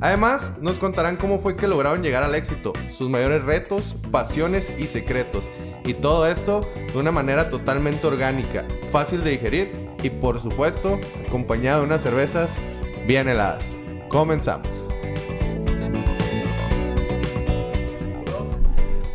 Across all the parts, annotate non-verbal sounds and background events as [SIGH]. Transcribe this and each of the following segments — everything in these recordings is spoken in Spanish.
Además, nos contarán cómo fue que lograron llegar al éxito, sus mayores retos, pasiones y secretos. Y todo esto de una manera totalmente orgánica, fácil de digerir y por supuesto acompañado de unas cervezas bien heladas. Comenzamos.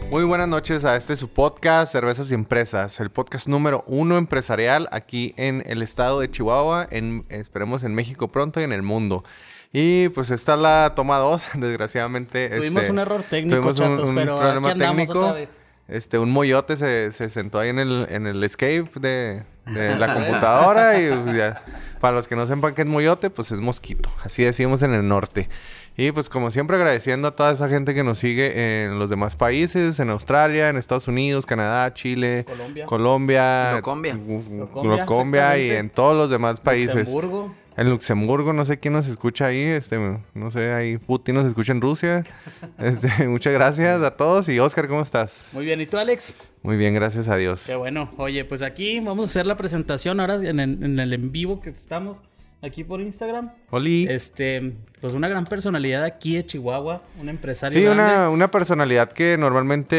Muy buenas noches a este su podcast Cervezas y Empresas, el podcast número uno empresarial aquí en el estado de Chihuahua, en, esperemos en México pronto y en el mundo. Y pues esta es la toma 2, [LAUGHS] desgraciadamente. Tuvimos este, un error técnico, tuvimos un- chatos, un pero problema aquí andamos técnico. otra vez. Este, un moyote se, se sentó ahí en el, en el escape de, de la [LAUGHS] computadora y pues, ya, para los que no sepan qué es moyote, pues es mosquito. Así decimos en el norte. Y pues como siempre agradeciendo a toda esa gente que nos sigue en los demás países, en Australia, en Estados Unidos, Canadá, Chile, Colombia. Colombia, Locombia. Locombia, Locombia y en todos los demás países. Luxemburgo. En Luxemburgo, no sé quién nos escucha ahí, este, no sé, ahí Putin nos escucha en Rusia. [LAUGHS] Este, muchas gracias a todos y Oscar, ¿cómo estás? Muy bien, ¿y tú, Alex? Muy bien, gracias a Dios. Qué bueno. Oye, pues aquí vamos a hacer la presentación ahora en el en, el en vivo que estamos aquí por Instagram. Oli. Este, pues una gran personalidad aquí de Chihuahua, un empresario Sí, grande. una, una personalidad que normalmente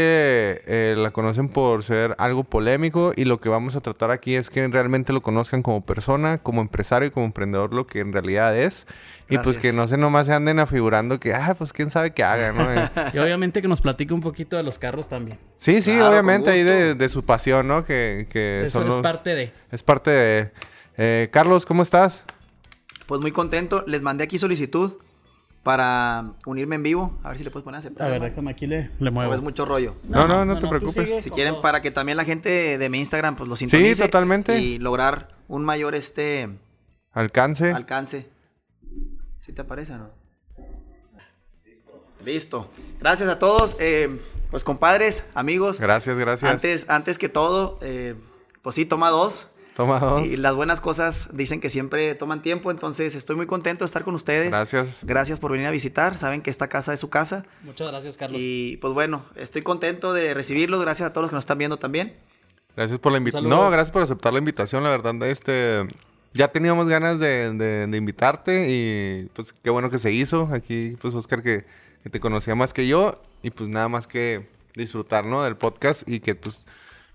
eh, la conocen por ser algo polémico y lo que vamos a tratar aquí es que realmente lo conozcan como persona, como empresario y como emprendedor lo que en realidad es. Y pues que no se nomás se anden afigurando que, ah, pues quién sabe qué haga, ¿no? [LAUGHS] Y obviamente que nos platique un poquito de los carros también. sí, sí, Claro, obviamente ahí de, de su pasión, ¿no? Que, que Eso son es los- parte de. Es parte de... Eh, Carlos, ¿cómo estás? Pues muy contento. Les mandé aquí solicitud para unirme en vivo. A ver si le puedes poner a aceptar. A ver, hermano. déjame aquí le, le muevo. es mucho rollo. No, no, no te preocupes. Si quieren, todo. para que también la gente de mi Instagram pues lo sintonice. totalmente. Y lograr un mayor este Alcance. alcance. ¿Sí te aparece o no? Listo. Gracias a todos. eh, pues compadres, amigos. Gracias, gracias. Antes, antes que todo, eh, pues sí, toma dos. Toma dos. Y las buenas cosas dicen que siempre toman tiempo, entonces estoy muy contento de estar con ustedes. Gracias. Gracias por venir a visitar. Saben que esta casa es su casa. Muchas gracias, Carlos. Y pues bueno, estoy contento de recibirlos. Gracias a todos los que nos están viendo también. Gracias por la invitación. No, gracias por aceptar la invitación, la verdad. Este, ya teníamos ganas de, de- de invitarte y pues qué bueno que se hizo. Aquí, pues Oscar, que, que te conocía más que yo y pues nada más que disfrutar, ¿no? Del podcast y que pues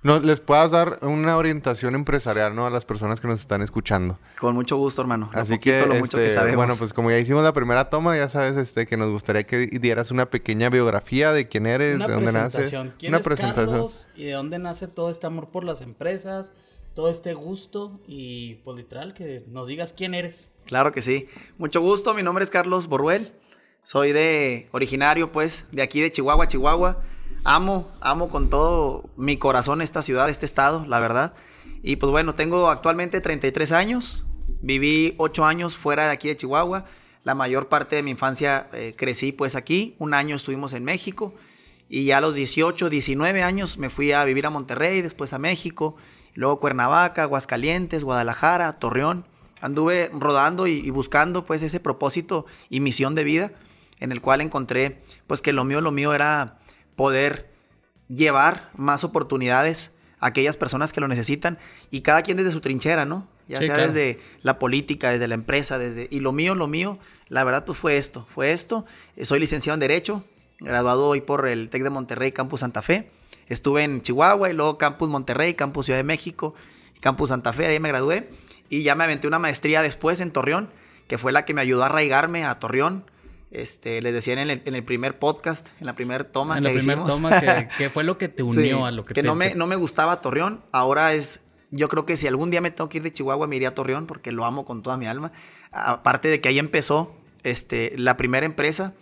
no, les puedas dar una orientación empresarial, ¿no? A las personas que nos están escuchando. Con mucho gusto, hermano. Lo Así poquito, que, lo mucho que este, sabemos. bueno, pues como ya hicimos la primera toma, ya sabes este, que nos gustaría que dieras una pequeña biografía de quién eres, Una de dónde nace. presentación. ¿Quién Una es presentación. Carlos y de dónde nace todo este amor por las empresas, todo este gusto y pues literal que nos digas quién eres. Claro que sí. Mucho gusto. Mi nombre es Carlos Boruel. Soy de originario, pues, de aquí de Chihuahua, Chihuahua. Amo, amo con todo mi corazón esta ciudad, este estado, la verdad. Y pues bueno, tengo actualmente 33 años. Viví 8 años fuera de aquí de Chihuahua. La mayor parte de mi infancia eh, crecí pues aquí. Un año estuvimos en México. Y ya a los 18, 19 años me fui a vivir a Monterrey, después a México, luego Cuernavaca, Aguascalientes, Guadalajara, Torreón. Anduve rodando y, y buscando pues ese propósito y misión de vida en el cual encontré pues que lo mío, lo mío era poder llevar más oportunidades a aquellas personas que lo necesitan y cada quien desde su trinchera, ¿no? Ya Sí, sea claro. desde la política, desde la empresa, desde... Y lo mío, lo mío, la verdad pues fue esto, fue esto. Eh, Soy licenciado en Derecho, graduado hoy por el TEC de Monterrey, Campus Santa Fe. Estuve en Chihuahua y luego Campus Monterrey, Campus Ciudad de México, Campus Santa Fe, ahí me gradué. Y ya me aventé una maestría después en Torreón, que fue la que me ayudó a arraigarme a Torreón. Este, les decía en el, en el primer podcast, en la primera toma en la que primera toma que, [LAUGHS] que fue lo que te unió Sí, a lo que, que te no me, no me gustaba Torreón. Ahora es, yo creo que si algún día me tengo que ir de Chihuahua, me iría a Torreón porque lo amo con toda mi alma. Aparte de que ahí empezó este, la primera empresa.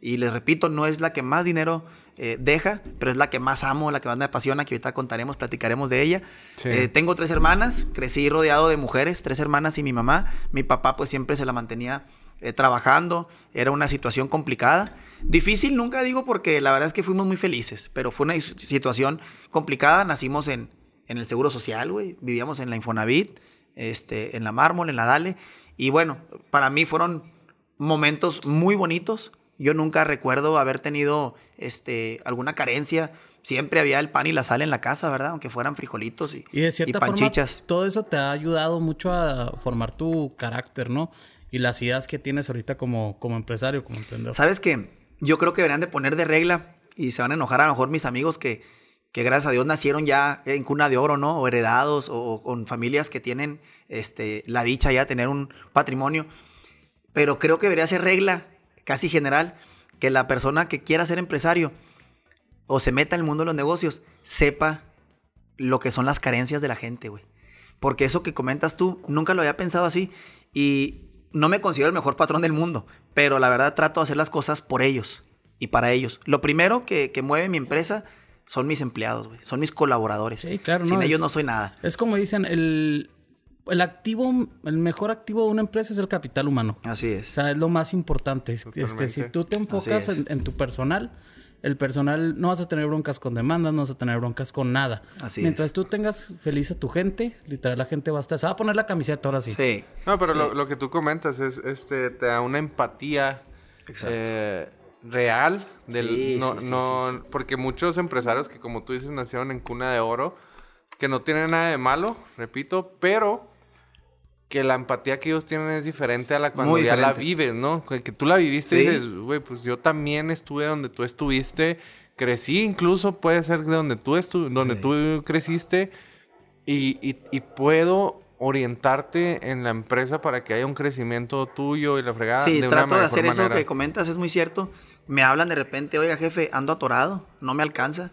Y les repito, no es la que más dinero eh, deja, pero es la que más amo, la que más me apasiona, que ahorita contaremos, platicaremos de ella. Sí. Eh, tengo tres hermanas, crecí rodeado de mujeres, tres hermanas y mi mamá. Mi papá pues siempre se la mantenía eh, trabajando, era una situación complicada. Difícil nunca digo porque la verdad es que fuimos muy felices, pero fue una situación complicada. Nacimos en, en el Seguro Social, güey. Vivíamos en la Infonavit, este, en la Mármol, en la Dale. Y bueno, para mí fueron momentos muy bonitos. Yo nunca recuerdo haber tenido este, alguna carencia. Siempre había el pan y la sal en la casa, ¿verdad? Aunque fueran frijolitos y, y de cierta panchichas. Forma, todo eso te ha ayudado mucho a formar tu carácter, ¿no? Y las ideas que tienes ahorita como, como empresario, como emprendedor. ¿Sabes qué? Yo creo que deberían de poner de regla y se van a enojar a lo mejor mis amigos que, que gracias a Dios nacieron ya en cuna de oro, ¿no? O heredados o, con familias que tienen este, la dicha ya de tener un patrimonio. Pero creo que debería ser regla casi general que la persona que quiera ser empresario o se meta en el mundo de los negocios sepa lo que son las carencias de la gente, güey. Porque eso que comentas tú, nunca lo había pensado así. Y no me considero el mejor patrón del mundo, pero la verdad trato de hacer las cosas por ellos y para ellos. Lo primero que, que mueve mi empresa son mis empleados. Son mis colaboradores. Sí, claro, Sin ellos no soy nada. Es como dicen, el, el activo, el mejor activo de una empresa es el capital humano. Así es. O sea, es lo más importante. Este, si tú te enfocas en, tu personal, el personal no vas a tener broncas con demandas, no vas a tener broncas con nada. Así Mientras tú tengas feliz a tu gente, literal la gente va a estar, se va a poner la camiseta ahora sí. Sí. No, pero Lo, lo, que tú comentas es, este, te da una empatía. Eh, real del no no porque muchos empresarios que como tú dices nacieron en cuna de oro que no tienen nada de malo repito pero que la empatía que ellos tienen es diferente a la cuando ya la vives no que tú la viviste y dices güey pues yo también estuve donde tú estuviste crecí incluso puede ser de donde tú estu donde tú creciste y, y, y puedo orientarte en la empresa para que haya un crecimiento tuyo y la fregada. Sí, trato de hacer eso que comentas, es muy cierto. Me hablan de repente, oiga jefe, ando atorado, no me alcanza.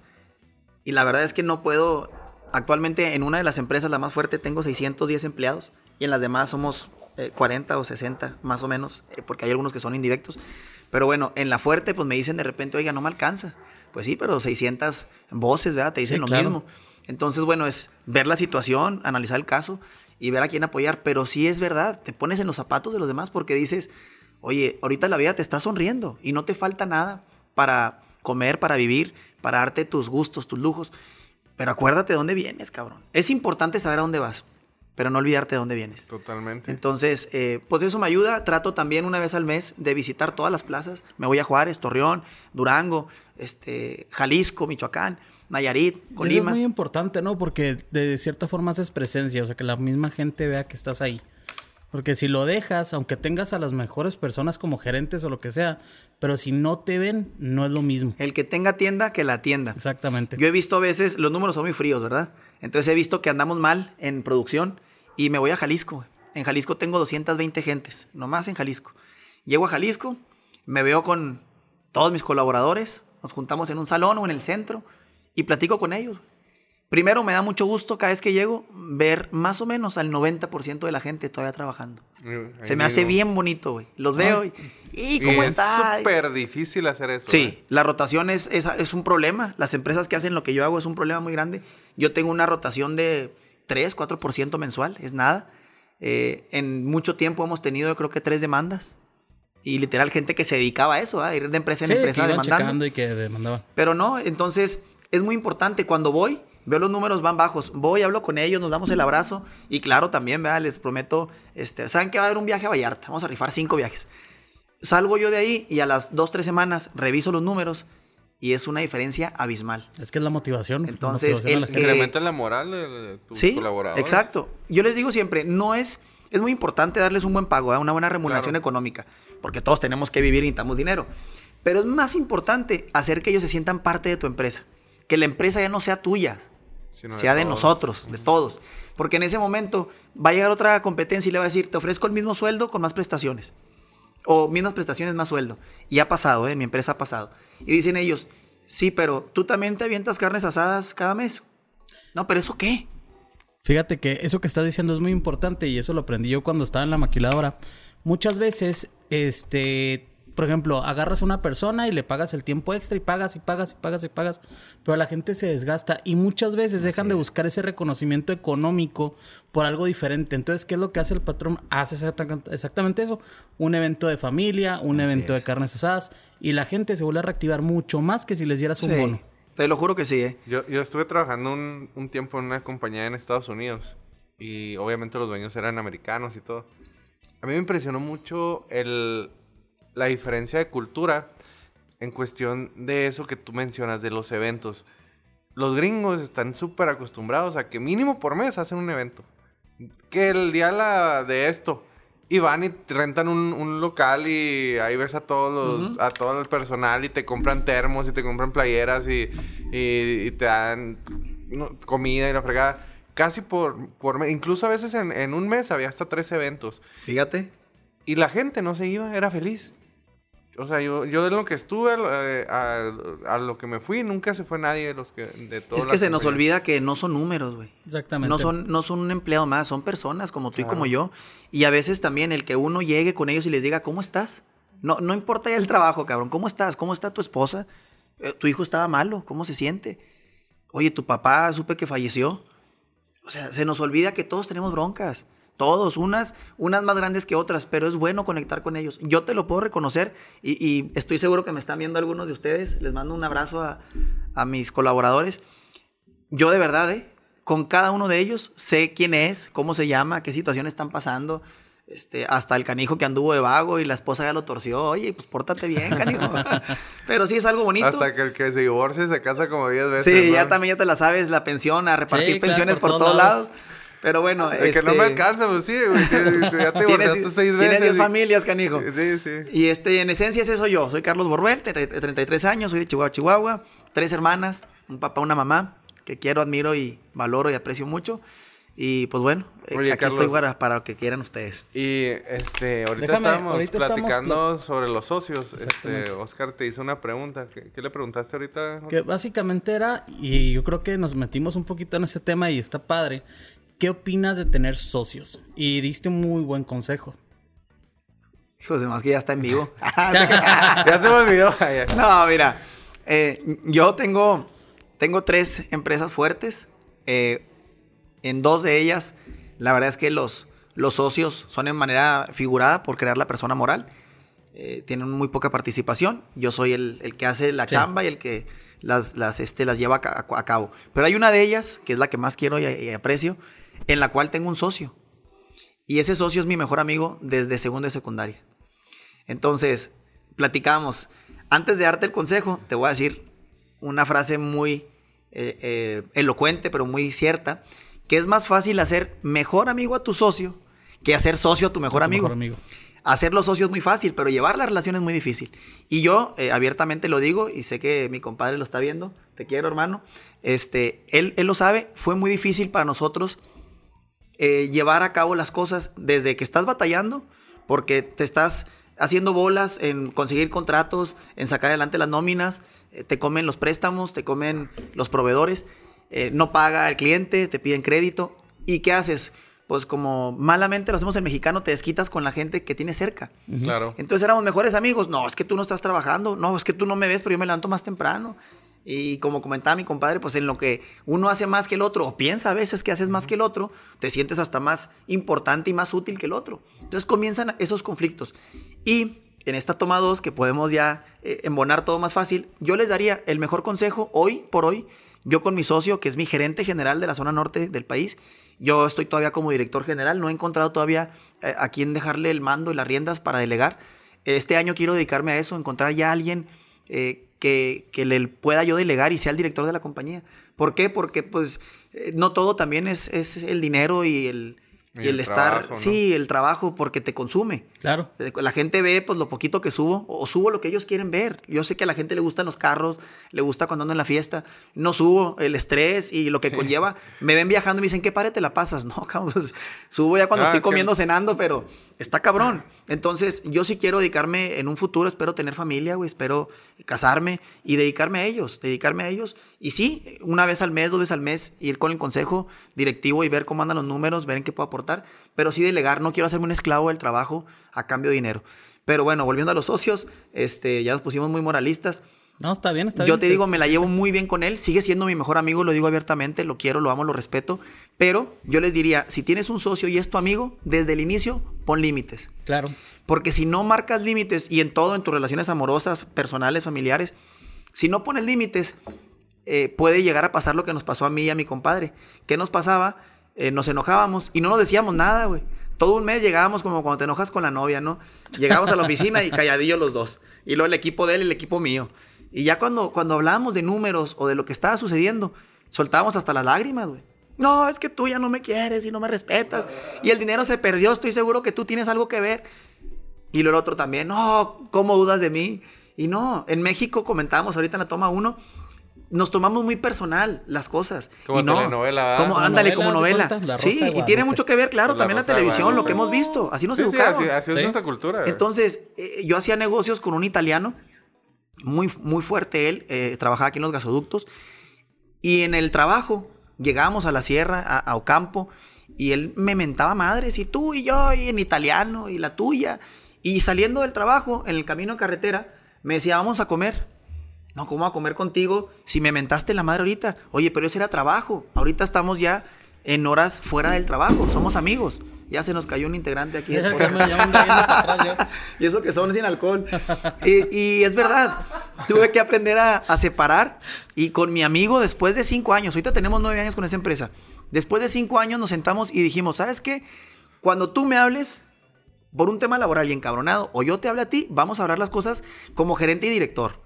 Y la verdad es que no puedo, actualmente en una de las empresas, la más fuerte, tengo 610 empleados y en las demás somos 40 eh, o 60 más o menos, eh, porque hay algunos que son indirectos. Pero bueno, en la fuerte pues me dicen de repente, oiga, no me alcanza. Pues sí, pero 600 voces, ¿verdad? Te dicen lo mismo. Entonces, bueno, es ver la situación, analizar el caso y ver a quién apoyar. Pero sí es verdad, te pones en los zapatos de los demás porque dices, Oye, ahorita la vida te está sonriendo y no te falta nada para comer, para vivir, para darte tus gustos, tus lujos. Pero acuérdate de dónde vienes, cabrón. Es importante saber a dónde vas, pero no olvidarte de dónde vienes. Totalmente. Entonces, eh, pues eso me ayuda. Trato también una vez al mes de visitar todas las plazas. Me voy a Juárez, Torreón, Durango, este, Jalisco, Michoacán. Nayarit, Colima. es muy importante, ¿no? Porque de cierta forma haces presencia, o sea, que la misma gente vea que estás ahí. Porque si lo dejas, aunque tengas a las mejores personas como gerentes o lo que sea, pero si no te ven, no es lo mismo. El que tenga tienda, que la tienda. Exactamente. Yo he visto a veces, los números son muy fríos, ¿verdad? Entonces he visto que andamos mal en producción y me voy a Jalisco. En Jalisco tengo 220 gentes, nomás en Jalisco. Llego a Jalisco, me veo con todos mis colaboradores, nos juntamos en un salón o en el centro y platico con ellos. Primero, me da mucho gusto cada vez que llego ver más o menos al 90% de la gente todavía trabajando. Se me hace bien bonito, güey. Los veo y, ¿y cómo está? Es súper difícil hacer eso. Sí, ¿eh? la rotación es, es, un problema. Las empresas que hacen lo que yo hago es un problema muy grande. Yo tengo una rotación de 3, 4% mensual, es nada. Eh, en mucho tiempo hemos tenido, yo creo que tres demandas. Y literal, gente que se dedicaba a eso, a ir de empresa en empresa demandando. Y que demandaba. Pero no, entonces es muy importante cuando voy Veo los números van bajos. Voy, hablo con ellos, nos damos el abrazo. Y claro, también, ¿verdad? les prometo, este, ¿saben que va a haber un viaje a Vallarta? Vamos a rifar cinco viajes. Salgo yo de ahí y a las dos, tres semanas reviso los números y es una diferencia abismal. Es que es la motivación. Entonces, la incrementa la moral de tus sí, Exacto. Yo les digo siempre, no es, es muy importante darles un buen pago, una buena remuneración económica, porque todos tenemos que vivir y necesitamos dinero. Pero es más importante hacer que ellos se sientan parte de tu empresa, que la empresa ya no sea tuya, sea de, nosotros, de todos. Porque en ese momento va a llegar otra competencia y le va a decir, te ofrezco el mismo sueldo con más prestaciones. O mismas prestaciones, más sueldo. Y ha pasado, ¿eh? en mi empresa ha pasado. Y dicen ellos, sí, pero tú también te avientas carnes asadas cada mes. No, pero ¿eso qué? Fíjate que eso que estás diciendo es muy importante y eso lo aprendí yo cuando estaba en la maquiladora. Muchas veces, este, por ejemplo, agarras a una persona y le pagas el tiempo extra y pagas y pagas y pagas y pagas, pero la gente se desgasta y muchas veces dejan de buscar ese reconocimiento económico por algo diferente. Entonces, ¿qué es lo que hace el patrón? Hace exactamente eso, un evento de familia, un evento de carnes asadas y la gente se vuelve a reactivar mucho más que si les dieras un bono. Te lo juro que sí, ¿eh? Yo, yo estuve trabajando un, un tiempo en una compañía en Estados Unidos y obviamente los dueños eran americanos y todo. A mí me impresionó mucho el, la diferencia de cultura en cuestión de eso que tú mencionas, de los eventos. Los gringos están súper acostumbrados a que mínimo por mes hacen un evento. Que el día la, de esto. Y van y rentan un, local y ahí ves a todos los, a todo el personal y te compran termos y te compran playeras y, y, te dan comida y la fregada. Casi por, por mes. Incluso a veces en, en un mes había hasta tres eventos. Fíjate. Y la gente no se iba, era feliz. O sea, yo, yo de lo que estuve eh, a, lo que me fui, nunca se fue nadie de los que de Es que se nos olvida que no son números, güey. Exactamente. No son, no son un empleado más, son personas como tú y como yo. Y a veces también el que uno llegue con ellos y les diga, ¿cómo estás? No, no importa ya el trabajo, cabrón. ¿Cómo estás? ¿Cómo está tu esposa? Eh, ¿Tu hijo estaba malo? ¿Cómo se siente? Oye, tu papá supe que falleció. O sea, se nos olvida que todos tenemos broncas. Todos, unas, unas más grandes que otras, pero es bueno conectar con ellos. Yo te lo puedo reconocer y, estoy seguro que me están viendo algunos de ustedes. Les mando un abrazo a, a mis colaboradores. Yo de verdad, ¿eh? con cada uno de ellos sé quién es, cómo se llama, qué situaciones están pasando. Este, hasta el canijo que anduvo de vago y la esposa ya lo torció. Oye, pues pórtate bien, [LAUGHS] canijo. Pero sí es algo bonito. Hasta que el que se divorcia se casa como 10 veces. Sí, ya también ya te la sabes, la pensión, a repartir pensiones por, todos lados. Pero bueno, es que no me este, alcanza, pues sí, güey. [LAUGHS] Ya te divorciaste seis veces. Tienes 10 familias, canijo. Sí, sí. Y este, en esencia, ese soy yo. Soy Carlos Borbel, de 33 años, soy de Chihuahua, Chihuahua. Tres hermanas, un papá, una mamá, que quiero, admiro y valoro y aprecio mucho. Y pues bueno, eh, aquí estoy para, para, lo que quieran ustedes. Y este, ahorita estábamos platicando sobre los socios. Este, Oscar te hizo una pregunta. ¿Qué, ¿Qué, le preguntaste ahorita? Que básicamente era, y yo creo que nos metimos un poquito en ese tema y está padre. ¿Qué opinas de tener socios? Y diste un muy buen consejo. Hijos de más que ya está en vivo. [LAUGHS] [LAUGHS] ya se me olvidó. no, mira. Eh, yo tengo, tengo tres empresas fuertes. Eh, en dos de ellas, la verdad es que los, los socios son en manera figurada por crear la persona moral. Eh, tienen muy poca participación. Yo soy el, que hace la chamba y el que las, las, este, las lleva a, cabo. Pero hay una de ellas, que es la que más quiero y aprecio, en la cual tengo un socio. Y ese socio es mi mejor amigo desde segundo de secundaria. Entonces, platicamos. Antes de darte el consejo, te voy a decir una frase muy eh, eh, elocuente, pero muy cierta, que es más fácil hacer mejor amigo a tu socio que hacer socio a tu mejor, amigo. amigo. Hacer los socios es muy fácil, pero llevar la relación es muy difícil. Y yo eh, abiertamente lo digo, y sé que mi compadre lo está viendo, te quiero hermano, este, él, él lo sabe, fue muy difícil para nosotros eh, llevar a cabo las cosas desde que estás batallando, porque te estás haciendo bolas en conseguir contratos, en sacar adelante las nóminas, eh, te comen los préstamos, te comen los proveedores, eh, no paga el cliente, te piden crédito. ¿Y qué haces? Pues como malamente lo hacemos en mexicano, te desquitas con la gente que tienes cerca. Claro. Entonces éramos mejores amigos. No, es que tú no estás trabajando. No, es que tú no me ves, pero yo me levanto más temprano. Y como comentaba mi compadre, pues en lo que uno hace más que el otro, o piensa a veces que haces más que el otro, te sientes hasta más importante y más útil que el otro. Entonces comienzan esos conflictos. Y en esta toma 2, que podemos ya eh, embonar todo más fácil, yo les daría el mejor consejo hoy por hoy. Yo con mi socio, que es mi gerente general de la zona norte del país, yo estoy todavía como director general, no he encontrado todavía eh, a quién dejarle el mando y las riendas para delegar. Este año quiero dedicarme a eso, encontrar ya a alguien eh, que, le pueda yo delegar y sea el director de la compañía. ¿Por qué? Porque pues eh, no todo también es, es el dinero y el, y, el, estar, sí, el trabajo, porque te consume. Claro. Eh, la gente ve pues lo poquito que subo, o subo lo que ellos quieren ver. Yo sé que a la gente le gustan los carros, le gusta cuando ando en la fiesta. No subo el estrés y lo que conlleva. Me ven viajando y me dicen, ¿qué padre te la pasas? [LAUGHS] No, cabrón, pues, subo ya cuando ah, estoy comiendo, cenando, pero está cabrón. Entonces, yo sí quiero dedicarme en un futuro, espero tener familia, güey, espero casarme y dedicarme a ellos, dedicarme a ellos. Y sí, una vez al mes, dos veces al mes, ir con el consejo directivo y ver cómo andan los números, ver en qué puedo aportar, pero sí delegar, no quiero hacerme un esclavo del trabajo a cambio de dinero. Pero bueno, volviendo a los socios, este, ya nos pusimos muy moralistas. No, está bien, está Yo bien. te digo, Es- me la llevo muy bien con él. Sigue siendo mi mejor amigo, lo digo abiertamente. Lo quiero, lo amo, lo respeto. Pero yo les diría, si tienes un socio y es tu amigo, desde el inicio, pon límites. Claro. Porque si no marcas límites y en todo, en tus relaciones amorosas, personales, familiares, si no pones límites, eh, puede llegar a pasar lo que nos pasó a mí y a mi compadre. ¿Qué nos pasaba? Eh, nos enojábamos y no nos decíamos nada, güey. Todo un mes llegábamos como cuando te enojas con la novia, ¿no? Llegábamos a la oficina y [LAUGHS] calladillos los dos. Y luego el equipo de él y el equipo mío. Y ya cuando, cuando hablábamos de números o de lo que estaba sucediendo, soltábamos hasta las lágrimas, güey. No, es que tú ya no me quieres y no me respetas. Y el dinero se perdió, estoy seguro que tú tienes algo que ver. Y luego el otro también, no, ¿cómo dudas de mí? Y no, en México comentábamos ahorita en la toma uno, nos tomamos muy personal las cosas. Como y no, telenovela. Como, Como ándale, novela, como novela. Sí, y tiene mucho que ver, claro, La también la televisión, lo que hemos visto. Así nos Sí, sí, educaron. así, así es Sí. nuestra cultura. Entonces, eh, yo hacía negocios con un italiano, muy, muy fuerte él, eh, trabajaba aquí en los gasoductos, y en el trabajo llegábamos a la sierra, a, a Ocampo, y él me mentaba madres, y tú y yo, y en italiano, y la tuya. Y saliendo del trabajo, en el camino de carretera, me decía, vamos a comer. No, ¿cómo a comer contigo si me mentaste la madre ahorita? Oye, pero ese era trabajo. Ahorita estamos ya en horas fuera del trabajo, somos amigos. Ya se nos cayó un integrante aquí. del. [LAUGHS] Y eso que son sin alcohol. Y, y es verdad, tuve que aprender a, a separar. Y con mi amigo, después de cinco años, ahorita tenemos nueve años con esa empresa. Después de cinco años nos sentamos y dijimos, ¿sabes qué? Cuando tú me hables por un tema laboral y encabronado, o yo te hable a ti, vamos a hablar las cosas como gerente y director.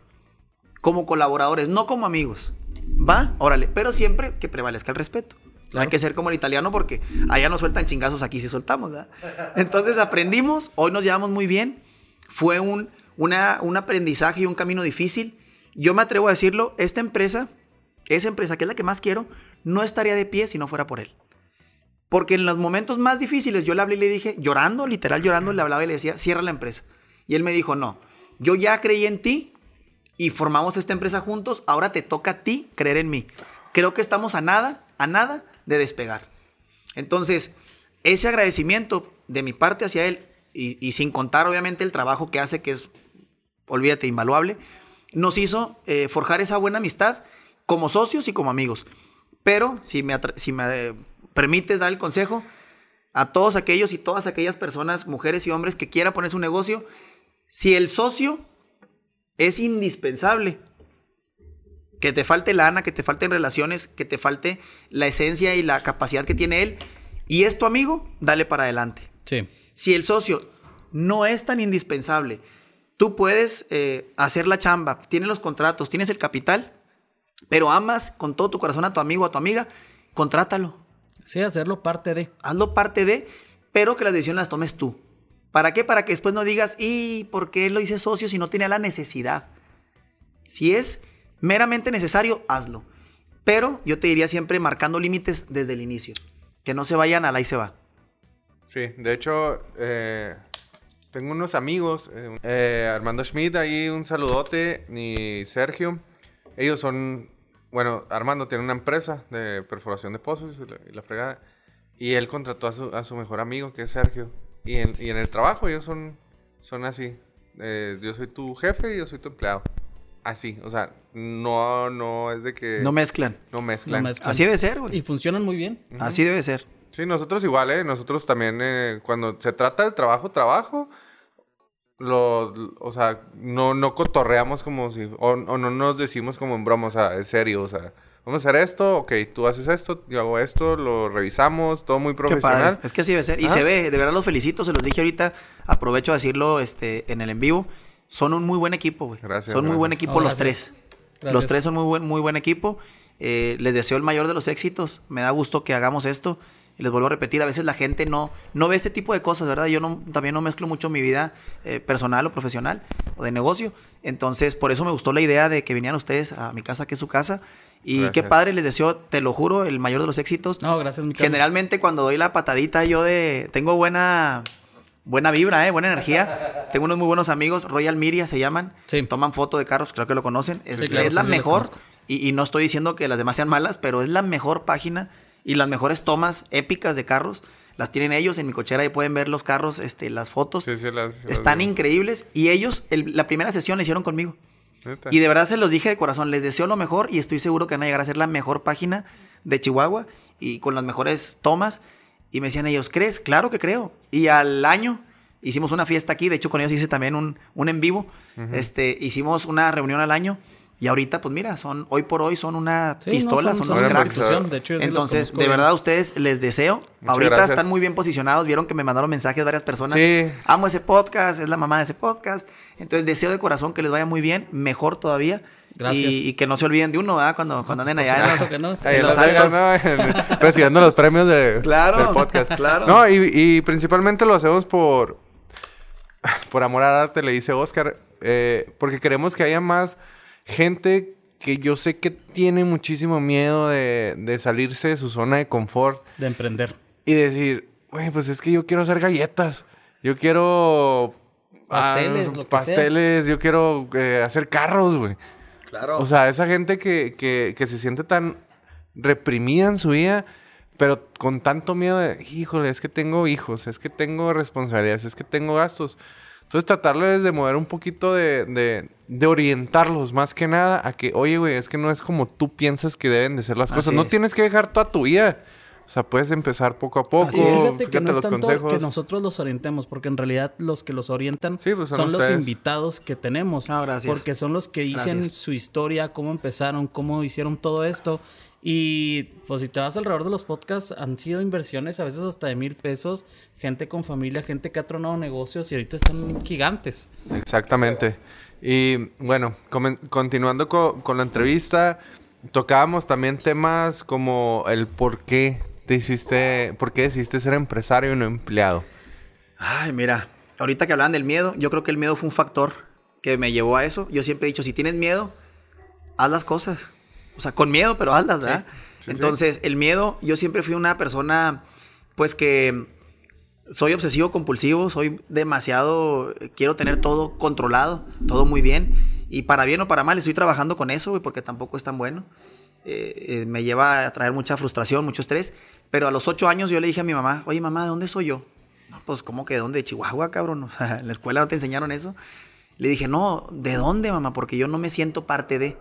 Como colaboradores, no como amigos. ¿Va? Órale. Pero siempre que prevalezca el respeto. No hay Claro. que ser como el italiano porque allá no sueltan chingazos, aquí sí soltamos, ¿verdad? Entonces aprendimos, hoy nos llevamos muy bien. Fue un, una- un aprendizaje y un camino difícil. Yo me atrevo a decirlo, esta empresa, esa empresa que es la que más quiero, no estaría de pie si no fuera por él. Porque en los momentos más difíciles yo le hablé y le dije, llorando, literal llorando, le hablaba y le decía, cierra la empresa. Y él me dijo, no, yo ya creí en ti y formamos esta empresa juntos, ahora te toca a ti creer en mí. Creo que estamos a nada, a nada de despegar. Entonces, ese agradecimiento de mi parte hacia él, y, sin contar obviamente el trabajo que hace, que es, olvídate, invaluable, nos hizo eh, forjar esa buena amistad como socios y como amigos. Pero, si me, si me eh, permites dar el consejo, a todos aquellos y todas aquellas personas, mujeres y hombres que quieran poner su negocio, si el socio es indispensable, que te falte lana, que te falten relaciones, que te falte la esencia y la capacidad que tiene él, y es tu amigo, dale para adelante. Sí. Si el socio no es tan indispensable, tú puedes eh, hacer la chamba, tienes los contratos, tienes el capital, pero amas con todo tu corazón a tu amigo, a tu amiga, contrátalo. Sí, hacerlo parte de. Hazlo parte de, pero que las decisiones las tomes tú. ¿Para qué? Para que después no digas, ¿y por qué lo hice socio si no tenía la necesidad? Si es meramente necesario, hazlo. Pero yo te diría siempre marcando límites desde el inicio. Que no se vayan a la y se va. Sí, de hecho, eh, tengo unos amigos, eh, eh, Armando Schmidt, ahí un saludote, y Sergio. Ellos son, bueno, Armando tiene una empresa de perforación de pozos y la fregada. Y él contrató a su, a su mejor amigo, que es Sergio. Y en, y en el trabajo ellos son, son así. Eh, yo soy tu jefe y yo soy tu empleado. Así, o sea, no, no es de que... No mezclan. no mezclan. No mezclan. Así debe ser, güey. Y funcionan muy bien. Así debe ser. Sí, nosotros igual, ¿eh? Nosotros también, eh, cuando se trata del trabajo, trabajo, lo, o sea, no, no cotorreamos como si, o, o no nos decimos como en broma, o sea, en serio, o sea, vamos a hacer esto, ok, tú haces esto, yo hago esto, lo revisamos, todo muy Qué padre. profesional. Es que así debe ser. Y Ajá. se ve, de verdad los felicito, se los dije ahorita, aprovecho a decirlo este, en el en vivo. Son un muy buen equipo, güey. Gracias, Son muy gracias. buen equipo los gracias. tres. Gracias. Los tres son muy buen, muy buen equipo. Eh, les deseo el mayor de los éxitos. Me da gusto que hagamos esto. Y les vuelvo a repetir, a veces la gente no, no ve este tipo de cosas, ¿verdad? Yo no, también no mezclo mucho mi vida eh, personal o profesional o de negocio. Entonces, por eso me gustó la idea de que vinieran ustedes a mi casa, que es su casa. Y qué padre, les deseo, te lo juro, el mayor de los éxitos. No, gracias, mi. Generalmente cuando doy la patadita yo de... Tengo buena... Buena vibra, ¿eh? Buena energía. Tengo unos muy buenos amigos, Royal Miria se llaman. Sí. Toman foto de carros, creo que lo conocen. Es, Sí, claro, es la sí, mejor. Y, y no estoy diciendo que las demás sean malas, pero es la mejor página y las mejores tomas épicas de carros. las tienen ellos. En mi cochera ahí pueden ver los carros, este, las fotos. Sí, sí, las- Están increíbles. Y ellos, el- la primera sesión la hicieron conmigo. Neta. Y de verdad se los dije de corazón, les deseo lo mejor y estoy seguro que van a llegar a ser la mejor página de Chihuahua y con las mejores tomas. Y me decían ellos, ¿crees? Claro que creo. Y al año hicimos una fiesta aquí, de hecho con ellos hice también un, un en vivo. este, hicimos una reunión al año y ahorita, pues mira, son hoy por hoy son una Sí, no, pistola, son, son unos cracks. de hecho, Entonces, de verdad, a ustedes les deseo. Muchas Ahorita gracias. están muy bien posicionados. Vieron que me mandaron mensajes varias personas. Sí. Amo ese podcast, es la mamá de ese podcast. Entonces, deseo de corazón que les vaya muy bien, mejor todavía. Gracias. Y, y que no se olviden de uno, ¿verdad? Cuando, cuando anden allá. en los- que no. En los altos. ¿no? En- [LAUGHS] Recibiendo los premios de, Claro, del podcast. claro. No, y, y principalmente lo hacemos por... [LAUGHS] Por amor al arte, le dice Oscar. eh, porque queremos que haya más gente que yo sé que tiene muchísimo miedo de, de salirse de su zona de confort. De emprender. Y decir, güey, pues es que yo quiero hacer galletas. Yo quiero... Pasteles, ah, lo que pasteles, yo quiero eh, hacer carros, güey. Claro. O sea, esa gente que, que, que se siente tan reprimida en su vida, pero con tanto miedo de, híjole, es que tengo hijos, es que tengo responsabilidades, es que tengo gastos. Entonces, tratarles de mover un poquito de, de, de orientarlos más que nada a que, oye, güey, es que no es como tú piensas que deben de ser las cosas. Así No es. tienes que dejar toda tu vida. O sea, puedes empezar poco a poco. Así es. Fíjate que es los tanto consejos. que nosotros los orientemos, porque en realidad los que los orientan Sí, pues, son son, los invitados que tenemos. Ah, gracias. Porque son los que dicen Gracias. su historia, cómo empezaron, cómo hicieron todo esto. Y pues si te vas alrededor de los podcasts, han sido inversiones a veces hasta de mil pesos, gente con familia, gente que ha tronado negocios y ahorita están gigantes. Exactamente. Y bueno, continuando co- con, la entrevista, tocábamos también temas como el por qué te hiciste, por qué decidiste ser empresario y no empleado. Ay, mira, ahorita que hablaban del miedo, yo creo que el miedo fue un factor que me llevó a eso. Yo siempre he dicho, si tienes miedo, haz las cosas. O sea, con miedo, pero hazlas, ¿verdad? sí, Entonces, el miedo, yo siempre fui una persona, pues que soy obsesivo compulsivo, soy demasiado, quiero tener todo controlado, todo muy bien. Y para bien o para mal, estoy trabajando con eso, porque tampoco es tan bueno. Eh, eh, me lleva a traer mucha frustración, mucho estrés. Pero a los ocho años yo le dije a mi mamá, oye mamá, ¿de dónde soy yo? No, pues, ¿cómo que de dónde? De Chihuahua, cabrón. [LAUGHS] En la escuela no te enseñaron eso. Le dije, no, ¿de dónde, mamá? Porque yo no me siento parte de.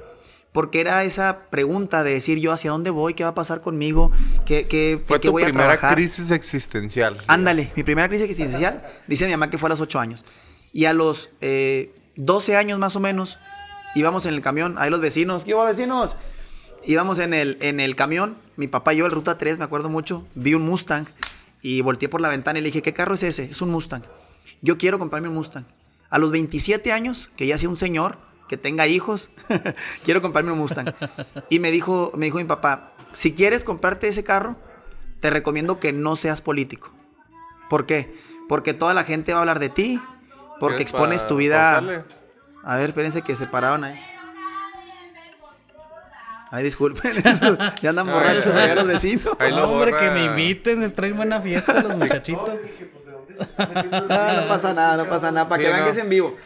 Porque era esa pregunta de decir yo hacia dónde voy, qué va a pasar conmigo, qué, qué, Fue qué tu voy a primera trabajar. crisis existencial. Ándale, mi primera crisis existencial, dice mi mamá que fue a los 8 años. Y a los eh, 12 años más o menos, íbamos en el camión, ahí los vecinos, ¿qué hubo vecinos? Íbamos en el, en el camión, mi papá y yo, el Ruta 3, me acuerdo mucho, vi un Mustang y volteé por la ventana y le dije, ¿qué carro es ese? Es un Mustang. Yo quiero comprarme un Mustang. A los 27 años, que ya sea un señor, que tenga hijos, [LAUGHS] quiero comprarme un Mustang. [LAUGHS] Y me dijo, me dijo mi papá, si quieres comprarte ese carro, te recomiendo que no seas político. ¿Por qué? Porque toda la gente va a hablar de ti, porque ¿Quieres expones tu vida. A ver, espérense que se pararon ahí. Ay, disculpen, eso, [LAUGHS] ya andan borrachos allá los vecinos. Ahí lo hombre, borra. que me inviten, les traen buena fiesta los muchachitos. No, no pasa nada, no pasa nada, para Sí, que vean no. que es en vivo.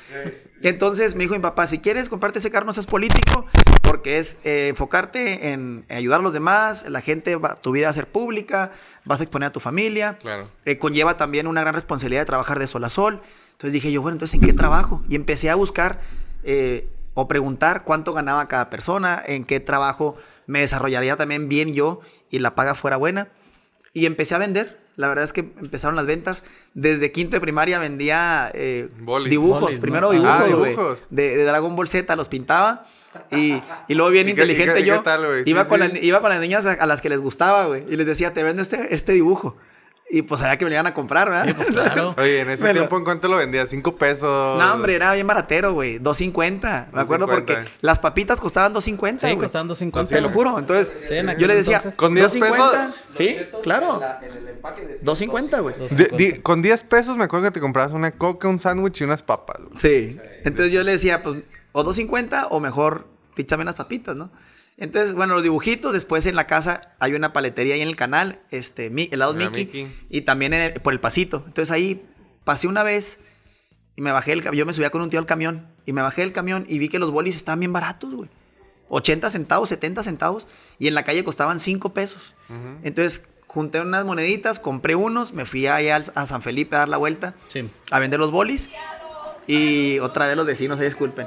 Entonces me dijo mi papá, si quieres comprarte ese carro no seas político, porque es eh, enfocarte en, en ayudar a los demás, la gente, va- tu vida va a ser pública, vas a exponer a tu familia, Claro. Eh, conlleva también una gran responsabilidad de trabajar de sol a sol. Entonces dije yo, bueno, entonces ¿en qué trabajo? Y empecé a buscar eh, o preguntar cuánto ganaba cada persona, en qué trabajo me desarrollaría también bien yo y la paga fuera buena. Y empecé a vender. La verdad es que empezaron las ventas. Desde quinto de primaria vendía eh, Bolis. dibujos. Primero Ah, dibujos, de, de Dragon Ball Z los pintaba. Y, y luego bien ¿Y qué- inteligente y qué- y yo qué tal, güey? iba, Sí, con sí. la- iba con las niñas a, a las que les gustaba, güey. Y les decía, te vendo este, este dibujo. Y pues había que me lo iban a comprar, ¿verdad? Sí, pues [LAUGHS] claro. Oye, en ese Me lo- tiempo, ¿en cuánto lo vendía? ¿Cinco pesos? No, hombre, era bien baratero, güey. 2.50. Me acuerdo 2.50. porque las papitas costaban 2.50, Sí, güey. costaban 2.50. Te lo juro. Entonces, Sí, en yo le decía, entonces. Con 10 2.50. pesos. Sí, claro. 2.50, güey. De- di- con 10 pesos me acuerdo que te comprabas una coca, un sándwich y unas papas. güey. Sí. Entonces yo le decía, pues, o 2.50 o mejor, píchame unas papitas, ¿no? Entonces, bueno, los dibujitos. Después en la casa hay una paletería ahí en el canal, este, mi, helados Mickey, Mickey. Y también en el- por el pasito. Entonces ahí pasé una vez y me bajé el camión. Yo me subía con un tío al camión y me bajé del camión y vi que los bolis estaban bien baratos, güey. 80 centavos, 70 centavos. Y en la calle costaban 5 pesos. Entonces, junté unas moneditas, compré unos, me fui allá al- a San Felipe a dar la vuelta Sí. a vender los bolis. Y otra vez los vecinos, se disculpen.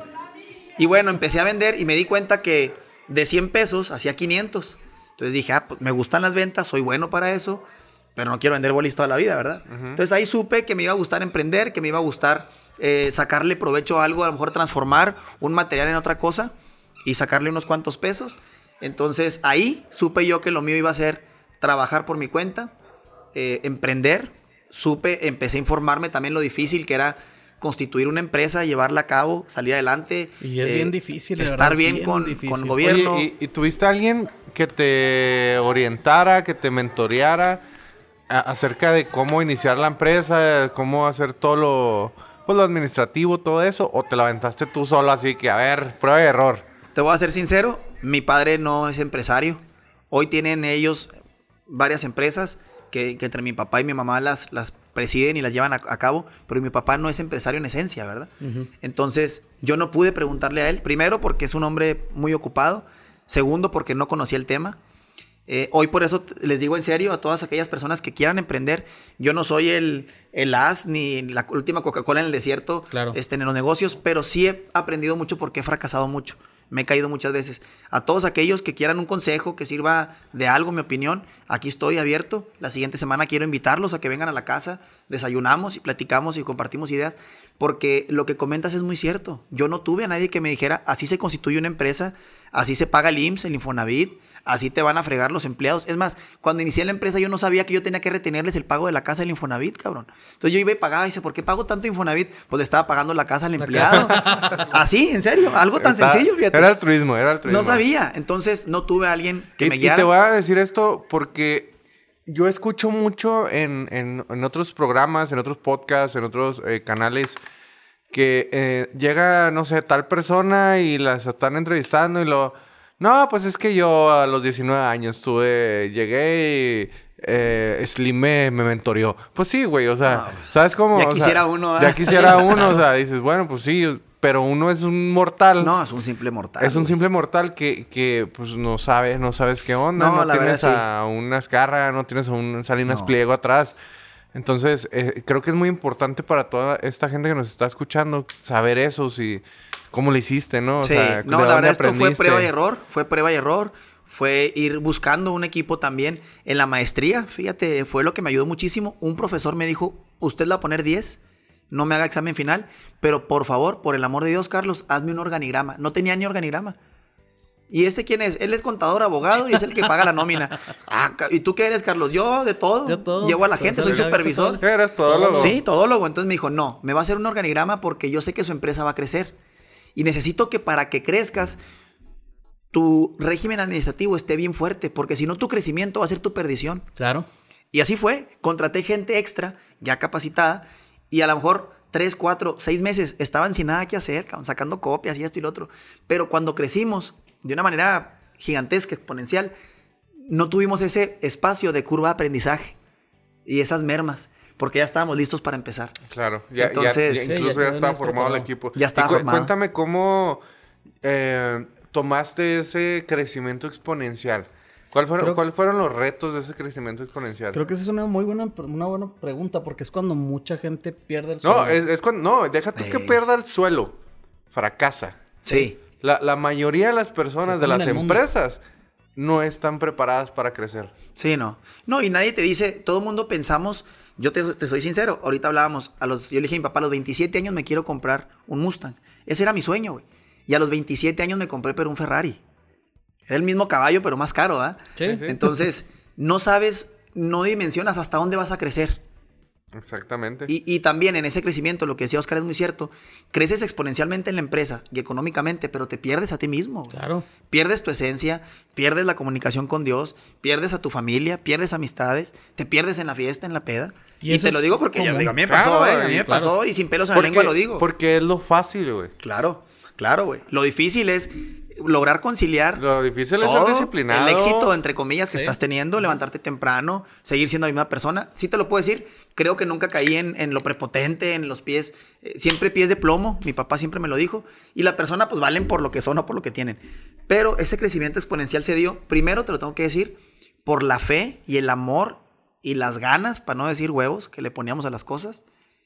Y bueno, empecé a vender y me di cuenta que de 100 pesos hacía 500. Entonces dije, ah, pues me gustan las ventas, soy bueno para eso, pero no quiero vender bolis toda la vida, ¿verdad? Entonces ahí supe que me iba a gustar emprender, que me iba a gustar eh, sacarle provecho a algo, a lo mejor transformar un material en otra cosa y sacarle unos cuantos pesos. Entonces ahí supe yo que lo mío iba a ser trabajar por mi cuenta, eh, emprender. Supe, empecé a informarme también lo difícil que era constituir una empresa, llevarla a cabo, salir adelante. Y es eh, bien difícil, Estar verdad, bien, bien con, difícil. con gobierno. Oye, ¿y, y tuviste a alguien que te orientara, que te mentoreara a- acerca de cómo iniciar la empresa, cómo hacer todo lo, pues, lo administrativo, todo eso? ¿O te lo aventaste tú solo así que, a ver, prueba y error? Te voy a ser sincero, mi padre no es empresario. Hoy tienen ellos varias empresas que, que entre mi papá y mi mamá las, las presiden y las llevan a, a cabo, pero mi papá no es empresario en esencia, ¿verdad? Entonces, yo no pude preguntarle a él, primero porque es un hombre muy ocupado, segundo porque no conocía el tema. Eh, hoy por eso les digo en serio a todas aquellas personas que quieran emprender, yo no soy el, el as ni la última Coca-Cola en el desierto Claro. este, en los negocios, pero sí he aprendido mucho porque he fracasado mucho. Me he caído muchas veces. A todos aquellos que quieran un consejo que sirva de algo, mi opinión, aquí estoy abierto. La siguiente semana quiero invitarlos a que vengan a la casa, desayunamos y platicamos y compartimos ideas, porque lo que comentas es muy cierto. Yo no tuve a nadie que me dijera, así se constituye una empresa, así se paga el IMSS, el Infonavit, así te van a fregar los empleados. Es más, cuando inicié la empresa yo no sabía que yo tenía que retenerles el pago de la casa del Infonavit, cabrón. Entonces yo iba y pagaba y dice, ¿por qué pago tanto Infonavit? Pues le estaba pagando la casa al empleado. [LAUGHS] así, en serio, algo tan Está- sencillo, fíjate. Era altruismo, era altruismo. No sabía, entonces no tuve a alguien que y, me y guiara. te voy a decir esto porque yo escucho mucho en, en- en otros programas, en otros podcasts, en otros eh, canales, que eh, llega, no sé, tal persona y las están entrevistando y lo... No, pues es que yo a los 19 años tuve, llegué y eh, Slim me, me mentoreó. Pues sí, güey, o sea, No, pues, ¿sabes cómo? ya O sea, quisiera uno, ¿eh? Ya quisiera [LAUGHS] uno, o sea, dices, bueno, pues sí, pero uno es un mortal. No, es un simple mortal. Es un simple mortal que, que pues no sabes, no sabes qué onda, No, no, la tienes verdad, a una escarra, no tienes a un Salinas No. Pliego atrás. Entonces, eh, creo que es muy importante para toda esta gente que nos está escuchando saber eso, si cómo lo hiciste, ¿no? O Sí, sea, no, ¿de la verdad esto fue prueba y error, fue prueba y error, fue ir buscando un equipo también en la maestría, fíjate, fue lo que me ayudó muchísimo. Un profesor me dijo, usted le va a poner 10, no me haga examen final, pero por favor, por el amor de Dios, Carlos, hazme un organigrama. No tenía ni organigrama. ¿Y este quién es? Él es contador, abogado y es el que paga la nómina. [LAUGHS] Ah, ¿y tú qué eres, Carlos? Yo de todo. Yo todo. Llevo a la gente, soy supervisor. todo. Eres todólogo. Sí, todólogo. Entonces me dijo, no, me va a hacer un organigrama porque yo sé que su empresa va a crecer. Y necesito que para que crezcas, tu régimen administrativo esté bien fuerte, porque si no, tu crecimiento va a ser tu perdición. Claro. Y así fue. Contraté gente extra, ya capacitada, y a lo mejor tres, cuatro, seis meses estaban sin nada que hacer, sacando copias y esto y lo otro. Pero cuando crecimos de una manera gigantesca, exponencial, no tuvimos ese espacio de curva de aprendizaje y esas mermas, porque ya estábamos listos para empezar. Claro, ya, Entonces- ya incluso ya- ya, ya estaba formado el equipo. Ya estaba cu- formado. Cuéntame cómo eh, tomaste ese crecimiento exponencial. ¿Cuál fueron, Creo- ¿Cuáles fueron los retos de ese crecimiento exponencial? Creo que esa es una muy buena, una buena pregunta porque es cuando mucha gente pierde el No, sueño. es, es cuando. No, deja tú que Ey. pierda el suelo. Fracasa. Sí. La, la mayoría de las personas, de las mundo. empresas, no están preparadas para crecer. Sí, no. No, y nadie te dice, todo el mundo pensamos, yo te, te soy sincero, ahorita hablábamos, a los, yo le dije a mi papá, a los 27 años me quiero comprar un Mustang. Ese era mi sueño, güey. Y a los 27 años me compré pero un Ferrari. Era el mismo caballo, pero más caro, ¿ah? Sí. sí. Entonces, no sabes, no dimensionas hasta dónde vas a crecer. Exactamente. Y, y también en ese crecimiento, lo que decía Oscar es muy cierto, creces exponencialmente en la empresa y económicamente, pero te pierdes a ti mismo. güey. Claro. Pierdes tu esencia, pierdes la comunicación con Dios, pierdes a tu familia, pierdes amistades, te pierdes en la fiesta, en la peda. Y Y, te lo digo porque ya común. digo, a mí me Claro, pasó, ¿eh? A mí me claro. pasó y sin pelos en la lengua lo digo. Porque es lo fácil, güey. Claro, claro, güey. Lo difícil es lograr conciliar Lo difícil es ser todo, disciplinado. El éxito, entre comillas, que Sí. estás teniendo, levantarte temprano, seguir siendo la misma persona. Sí te lo puedo decir, creo que nunca caí en, en lo prepotente, en los pies, eh, siempre pies de plomo, mi papá siempre me lo dijo, y la persona pues valen por lo que son o por lo que tienen. Pero ese crecimiento exponencial se dio, primero te lo tengo que decir, por la fe y el amor y las ganas, para no decir huevos, que le poníamos a las cosas,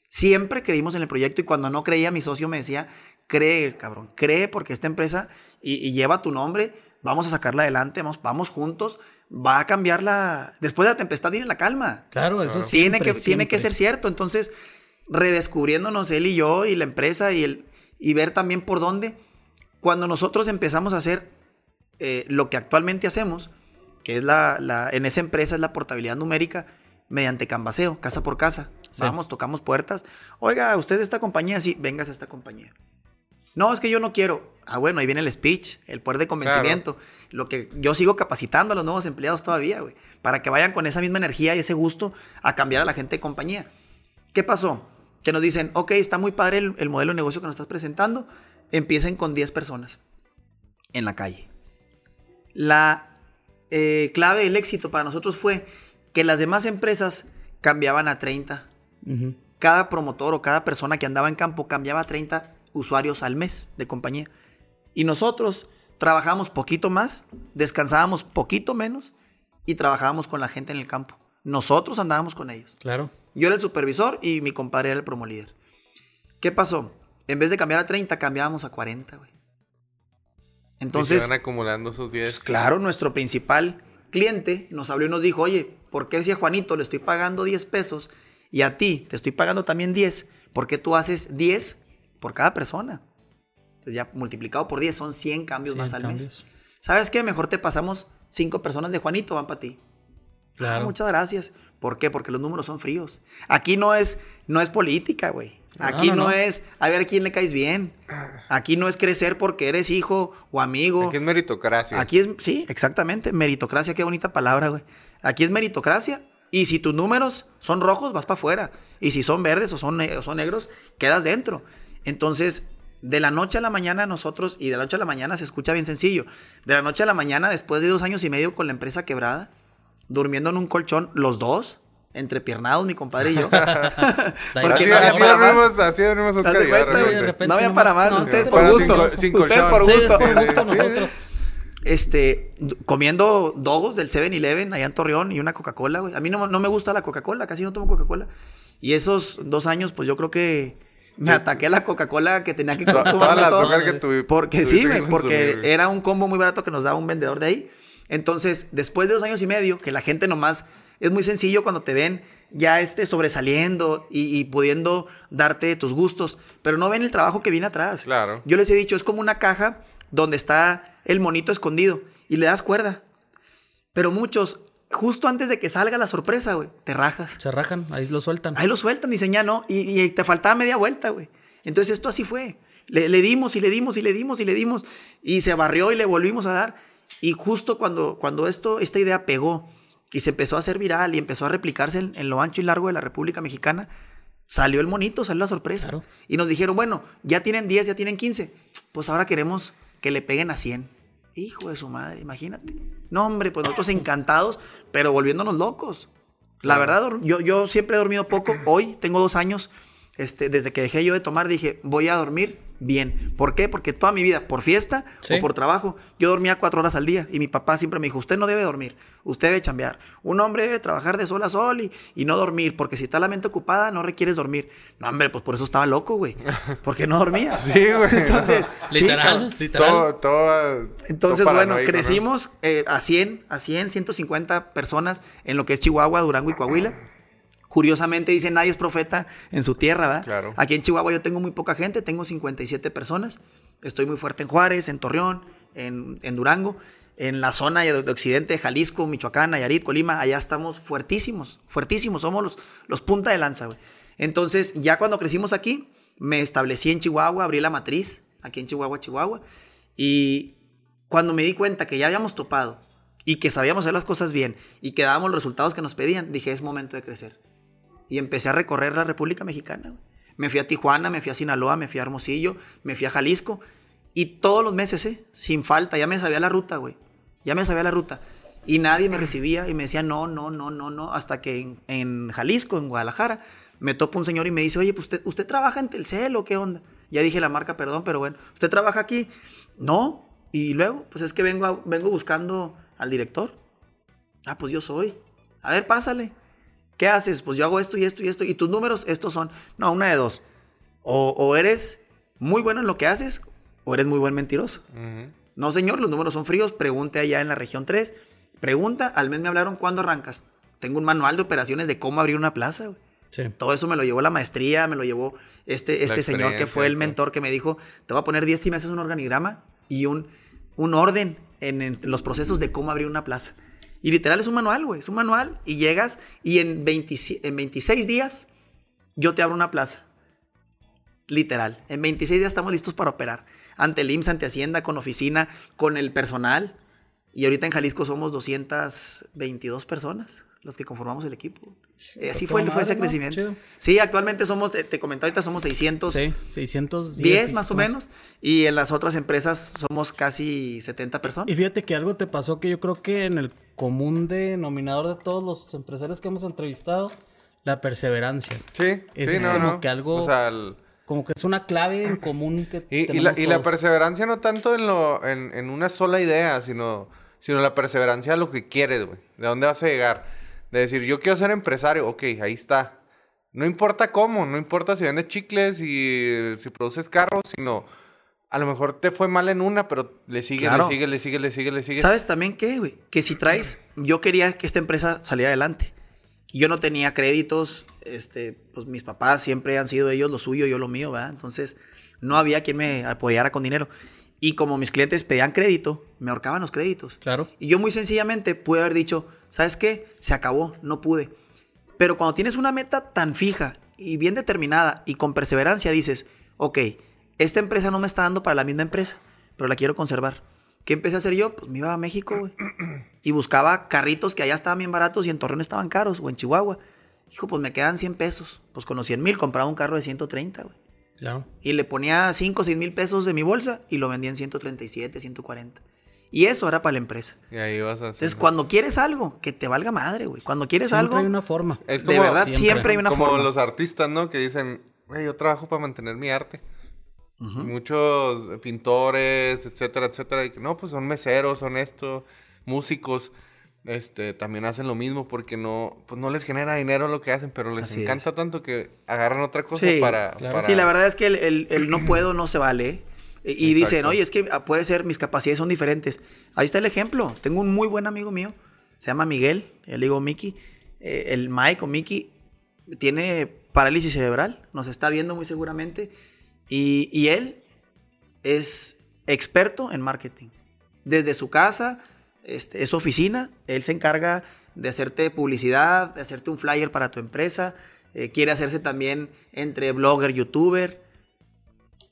siempre creímos en el proyecto y cuando no creía mi socio me decía, cree, cabrón, cree porque esta empresa y, lleva tu nombre, vamos a sacarla adelante, vamos, vamos juntos, va a cambiar la... Después de la tempestad viene la calma. Claro, eso sí. Tiene que, tiene que ser cierto, entonces redescubriéndonos él y yo y la empresa y, el, y ver también por dónde, cuando nosotros empezamos a hacer eh, lo que actualmente hacemos, que es la, en esa empresa es la portabilidad numérica mediante cambaseo, casa por casa. Vamos, tocamos puertas. Oiga, usted de esta compañía, sí, vengas a esta compañía. No, es que yo no quiero. Ah, bueno, ahí viene el speech, el poder de convencimiento. Lo que yo sigo capacitando a los nuevos empleados todavía, güey, para que vayan con esa misma energía y ese gusto a cambiar a la gente de compañía. ¿Qué pasó? Que nos dicen, ok, está muy padre el, el modelo de negocio que nos estás presentando, empiecen con 10 personas en la calle. La eh, clave del éxito para nosotros fue que las demás empresas cambiaban a 30. Cada promotor o cada persona que andaba en campo cambiaba a 30 usuarios al mes de compañía. Y nosotros trabajábamos poquito más, descansábamos poquito menos y trabajábamos con la gente en el campo. Nosotros andábamos con ellos. Claro. Yo era el supervisor y mi compadre era el promo líder. ¿Qué pasó? En vez de cambiar a 30, cambiábamos a 40, güey. Entonces. se van acumulando esos 10. Pues, claro, nuestro principal cliente nos habló y nos dijo, oye, ¿por qué si a Juanito le estoy pagando 10 pesos y a ti te estoy pagando también 10? ¿Por qué tú haces 10 por cada persona? Entonces ya multiplicado por 10 son 100 cambios más al mes. ¿Sabes qué? Mejor te pasamos 5 personas de Juanito, van para ti. Claro. Ah, muchas gracias. ¿Por qué? Porque los números son fríos. Aquí no es, no es política, güey. Aquí no, es a ver a quién le caes bien. Aquí no es crecer porque eres hijo o amigo. Aquí es meritocracia. Aquí es, sí, exactamente. Meritocracia, qué bonita palabra, güey. Aquí es meritocracia. Y si tus números son rojos, vas para afuera. Y si son verdes o son, o son negros, quedas dentro. Entonces, de la noche a la mañana nosotros, y de la noche a la mañana se escucha bien sencillo, de la noche a la mañana, después de dos años y medio con la empresa quebrada, durmiendo en un colchón, los dos, entrepiernados, mi compadre y yo. [LAUGHS] [LAUGHS] Porque no había para más. Así dormimos Oscar y No había para más. ustedes por gusto. ustedes por gusto. nosotros. Este, comiendo dogos del 7-Eleven allá en Torreón y una Coca-Cola, güey. A mí no, no me gusta la Coca-Cola, casi no tomo Coca-Cola. Y esos dos años, pues yo creo que me ataqué la Coca-Cola que tenía que [LAUGHS] tomar todo. Que porque sí, porque era un combo muy barato que nos daba un vendedor de ahí. Entonces, después de dos años y medio, que la gente nomás es muy sencillo cuando te ven ya este sobresaliendo y, pudiendo darte tus gustos, pero no ven el trabajo que viene atrás. Claro. Yo les he dicho, es como una caja donde está el monito escondido y le das cuerda. Pero muchos, justo antes de que salga la sorpresa, güey, te rajas. Se rajan, ahí lo sueltan. Ahí lo sueltan, y ya no, y, te faltaba media vuelta, güey. Entonces esto así fue. Le, le, dimos y le dimos y le dimos y le dimos y se barrió y le volvimos a dar. Y justo cuando, cuando esto, esta idea pegó y se empezó a hacer viral y empezó a replicarse en, lo ancho y largo de la República Mexicana, salió el monito, salió la sorpresa. Y nos dijeron, bueno, ya tienen 10, ya tienen 15, pues ahora queremos que le peguen a 100. Hijo de su madre, imagínate. No, hombre, pues nosotros encantados, pero volviéndonos locos. La verdad, yo, yo siempre he dormido poco. Hoy tengo dos años. Este, desde que dejé yo de tomar, dije, voy a dormir bien. ¿Por qué? Porque toda mi vida, por fiesta o por trabajo, yo dormía cuatro horas al día. Y mi papá siempre me dijo, usted no debe dormir usted debe chambear. Un hombre debe trabajar de sol a sol y, no dormir, porque si está la mente ocupada no requieres dormir. No, hombre, pues por eso estaba loco, güey. Porque no dormía. [LAUGHS] sí, güey. Entonces, [LAUGHS] literal, literal. Todo, Entonces, bueno, crecimos eh, a 100, a 100, 150 personas en lo que es Chihuahua, Durango y Coahuila. Curiosamente dice nadie es profeta en su tierra, ¿verdad? Claro. Aquí en Chihuahua yo tengo muy poca gente, tengo 57 personas. Estoy muy fuerte en Juárez, en Torreón, en, en Durango en la zona de, occidente de Jalisco, Michoacán, Nayarit, Colima, allá estamos fuertísimos, fuertísimos, somos los, los punta de lanza, güey. Entonces, ya cuando crecimos aquí, me establecí en Chihuahua, abrí la matriz, aquí en Chihuahua, Chihuahua, y cuando me di cuenta que ya habíamos topado y que sabíamos hacer las cosas bien y que dábamos los resultados que nos pedían, dije, es momento de crecer. Y empecé a recorrer la República Mexicana. Me fui a Tijuana, me fui a Sinaloa, me fui a Hermosillo, me fui a Jalisco. Y todos los meses, ¿eh? sin falta, ya me sabía la ruta, güey. Ya me sabía la ruta. Y nadie me recibía y me decía no, no, no, no, no. Hasta que en, Jalisco, en Guadalajara, me topa un señor y me dice, oye, pues usted, ¿usted trabaja en Telcel o qué onda? Ya dije la marca, perdón, pero bueno, ¿usted trabaja aquí? No. Y luego, pues es que vengo, vengo buscando al director. Ah, pues yo soy. A ver, pásale. ¿Qué haces? Pues yo hago esto y esto y esto. Y tus números, estos son. No, una de dos. O, o eres muy bueno en lo que haces o eres muy buen mentiroso. Ujú. No, señor, los números son fríos. Pregunte allá en la región 3. Pregunta, al mes me hablaron, ¿cuándo arrancas? Tengo un manual de operaciones de cómo abrir una plaza. güey. Sí. Todo eso me lo llevó la maestría, me lo llevó este, este señor que fue el mentor que me dijo, te voy a poner 10 y me haces un organigrama y un, un orden en, en los procesos de cómo abrir una plaza. Y literal es un manual, güey, es un manual y llegas y en, 20 en 26 días yo te abro una plaza. Literal, en 26 días estamos listos para operar. Ante el IMSS, ante Hacienda, con oficina, con el personal. Y ahorita en Jalisco somos 222 personas los que conformamos el equipo. Eh, así fue, fue ese crecimiento. Chido. Sí, actualmente somos, te, te comenté ahorita, somos 600. Sí, 610. 10 y- más o ¿cómo es? menos. Y en las otras empresas somos casi 70 personas. Y fíjate que algo te pasó que yo creo que en el común denominador de todos los empresarios que hemos entrevistado, la perseverancia. Sí, Ese sí, es no, como no. que algo- O sea, el- Como que es una clave en común que y, y la, y la perseverancia no tanto en, lo, en, en una sola idea, sino, sino la perseverancia a lo que quieres, güey. ¿De dónde vas a llegar? De decir, yo quiero ser empresario, ok, ahí está. No importa cómo, no importa si vendes chicles y si produces carros, sino a lo mejor te fue mal en una, pero le sigues, Claro. le sigues, le sigues, le sigues, le sigues. ¿Sabes también qué, güey? Que si traes, yo quería que esta empresa saliera adelante. Yo no tenía créditos, este, pues mis papás siempre han sido ellos lo suyo, yo lo mío, ¿verdad? Entonces, no había quien me apoyara con dinero. Y como mis clientes pedían crédito, me ahorcaban los créditos. Claro. Y yo muy sencillamente pude haber dicho, ¿sabes qué? Se acabó, no pude. Pero cuando tienes una meta tan fija y bien determinada y con perseverancia dices, ok, esta empresa no me está dando para la misma empresa, pero la quiero conservar. ¿Qué empecé a hacer yo? Pues me iba a México, güey. [CLEARS THROAT] Y buscaba carritos que allá estaban bien baratos y en Torreón estaban caros, o en Chihuahua. Hijo, pues me quedan 100 pesos. Pues con los 100 mil compraba un carro de 130, güey. Claro. Y le ponía 5 o 6 mil pesos de mi bolsa y lo vendía en 137, 140. Y eso era para la empresa. Y ahí vas a hacer. Entonces, cuando quieres algo, que te valga madre, güey. Cuando quieres Siempre algo, hay una forma. Es de como- verdad, siempre, siempre. hay una Como forma. los artistas, ¿no? Que dicen, "Güey, yo trabajo para mantener mi arte. Muchos pintores, etcétera, etcétera. Y que no, pues son meseros, son esto, músicos. Este, también hacen lo mismo porque no, pues no les genera dinero lo que hacen, pero les Así encanta tanto que agarran otra cosa Sí, para, claro. para- Sí, la verdad es que el, el- el no puedo no se vale. ¿eh? Y y dicen, oye, es que ah, puede ser, mis capacidades son diferentes. Ahí está el ejemplo. Tengo un muy buen amigo mío, se llama Miguel, el digo Miki. Eh, el Mike o Miki tiene parálisis cerebral, nos está viendo muy seguramente. Y, y él es experto en marketing. Desde su casa, este, es su oficina, él se encarga de hacerte publicidad, de hacerte un flyer para tu empresa, eh, quiere hacerse también entre blogger, youtuber.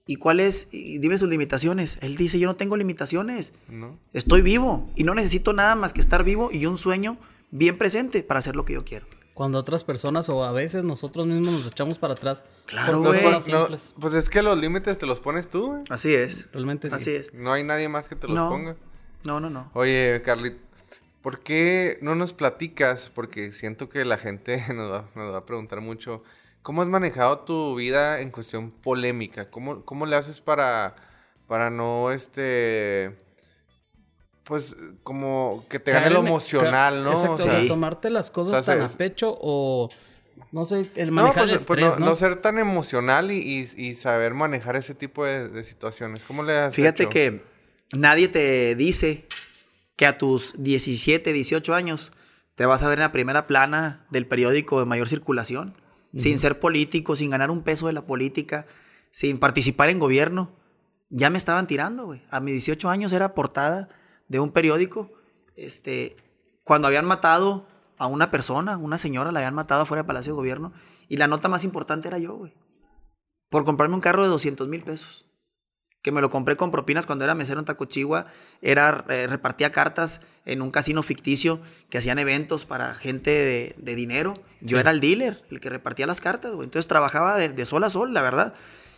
¿Y cuál es? Y dime sus limitaciones. Él dice, yo no tengo limitaciones, ¿no? estoy vivo y no necesito nada más que estar vivo y un sueño bien presente para hacer lo que yo quiero. Cuando otras personas o a veces nosotros mismos nos echamos para atrás. Claro, güey. no, pues es que los límites te los pones tú, güey. Así es. Realmente sí. Así es. No hay nadie más que te los No. ponga. No, no, no. Oye, Carly, ¿por qué no nos platicas? Porque siento que la gente [LAUGHS] nos va, nos va a preguntar mucho. ¿Cómo has manejado tu vida en cuestión polémica? ¿Cómo, cómo le haces para, para no, este, pues, como que te gane lo emocional, ¿no? Exacto, O sea, Sí. tomarte las cosas O sea, tan a se- pecho o no sé, el no, manejar pues, el pues, estrés, no, ¿no? no ser tan emocional y, y- y saber manejar ese tipo de, de situaciones. ¿Cómo le has Fíjate hecho? que nadie te dice que a tus 17, 18 años te vas a ver en la primera plana del periódico de mayor circulación, sin ser político, sin ganar un peso de la política, sin participar en gobierno. Ya me estaban tirando, güey. A mis 18 años era portada de un periódico. Este, cuando habían matado a una persona, una señora, la habían matado afuera del Palacio de Gobierno. Y la nota más importante era yo, güey. Por comprarme un carro de 200 mil pesos que me lo compré con propinas cuando era mesero en Tacochigua, era eh, repartía cartas en un casino ficticio que hacían eventos para gente de, de dinero. Yo Sí. era el dealer, el que repartía las cartas, güey. Entonces trabajaba de, de sol a sol, la verdad.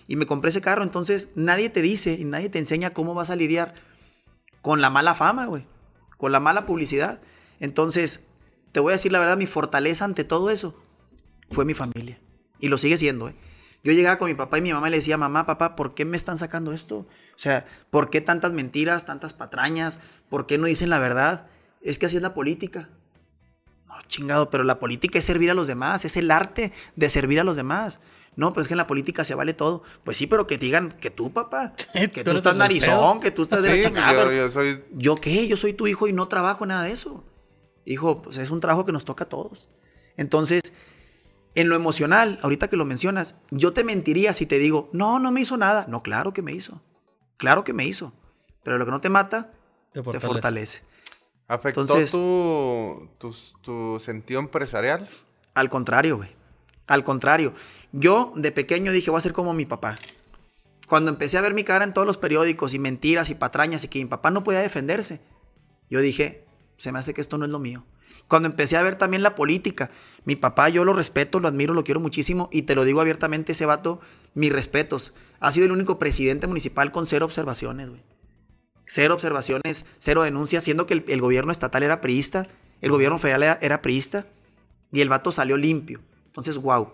Y me compré ese carro, entonces nadie te dice y nadie te enseña cómo vas a lidiar con la mala fama, güey. Con la mala publicidad. Entonces, te voy a decir la verdad, mi fortaleza ante todo eso fue mi familia. Y lo sigue siendo, ¿eh? Yo llegaba con mi papá y mi mamá y le decía, mamá, papá, ¿por qué me están sacando esto? O sea, ¿por qué tantas mentiras, tantas patrañas? ¿Por qué no dicen la verdad? Es que así es la política. chingado, pero la política es servir a los demás, es el arte de servir a los demás. No, pero es que en la política se vale todo. Pues sí, pero que digan que tú, papá, [LAUGHS] que Tú tú, estás narizón, que tú estás de Sí, la chingada. yo, pero- yo soy... ¿Yo qué? Yo soy tu hijo y no trabajo nada de eso. Hijo, pues es un trabajo que nos toca a todos. Entonces, en lo emocional, ahorita que lo mencionas, yo te mentiría si te digo, no, no me hizo nada. No, claro que me hizo. Claro que me hizo. Pero lo que no te mata, Te te fortalece. fortalece. ¿Afectó Entonces- tu, tu, tu sentido empresarial? Al contrario, güey. Al contrario. Yo de pequeño dije, voy a ser como mi papá. Cuando empecé a ver mi cara en todos los periódicos y mentiras y patrañas y que mi papá no podía defenderse, yo dije, se me hace que esto no es lo mío. Cuando empecé a ver también la política, mi papá yo lo respeto, lo admiro, lo quiero muchísimo y te lo digo abiertamente, ese vato, mis respetos. Ha sido el único presidente municipal con cero observaciones. Cero observaciones, cero denuncias, siendo que el, el gobierno estatal era priista, el gobierno federal era, era priista y el vato salió limpio. Entonces, wow.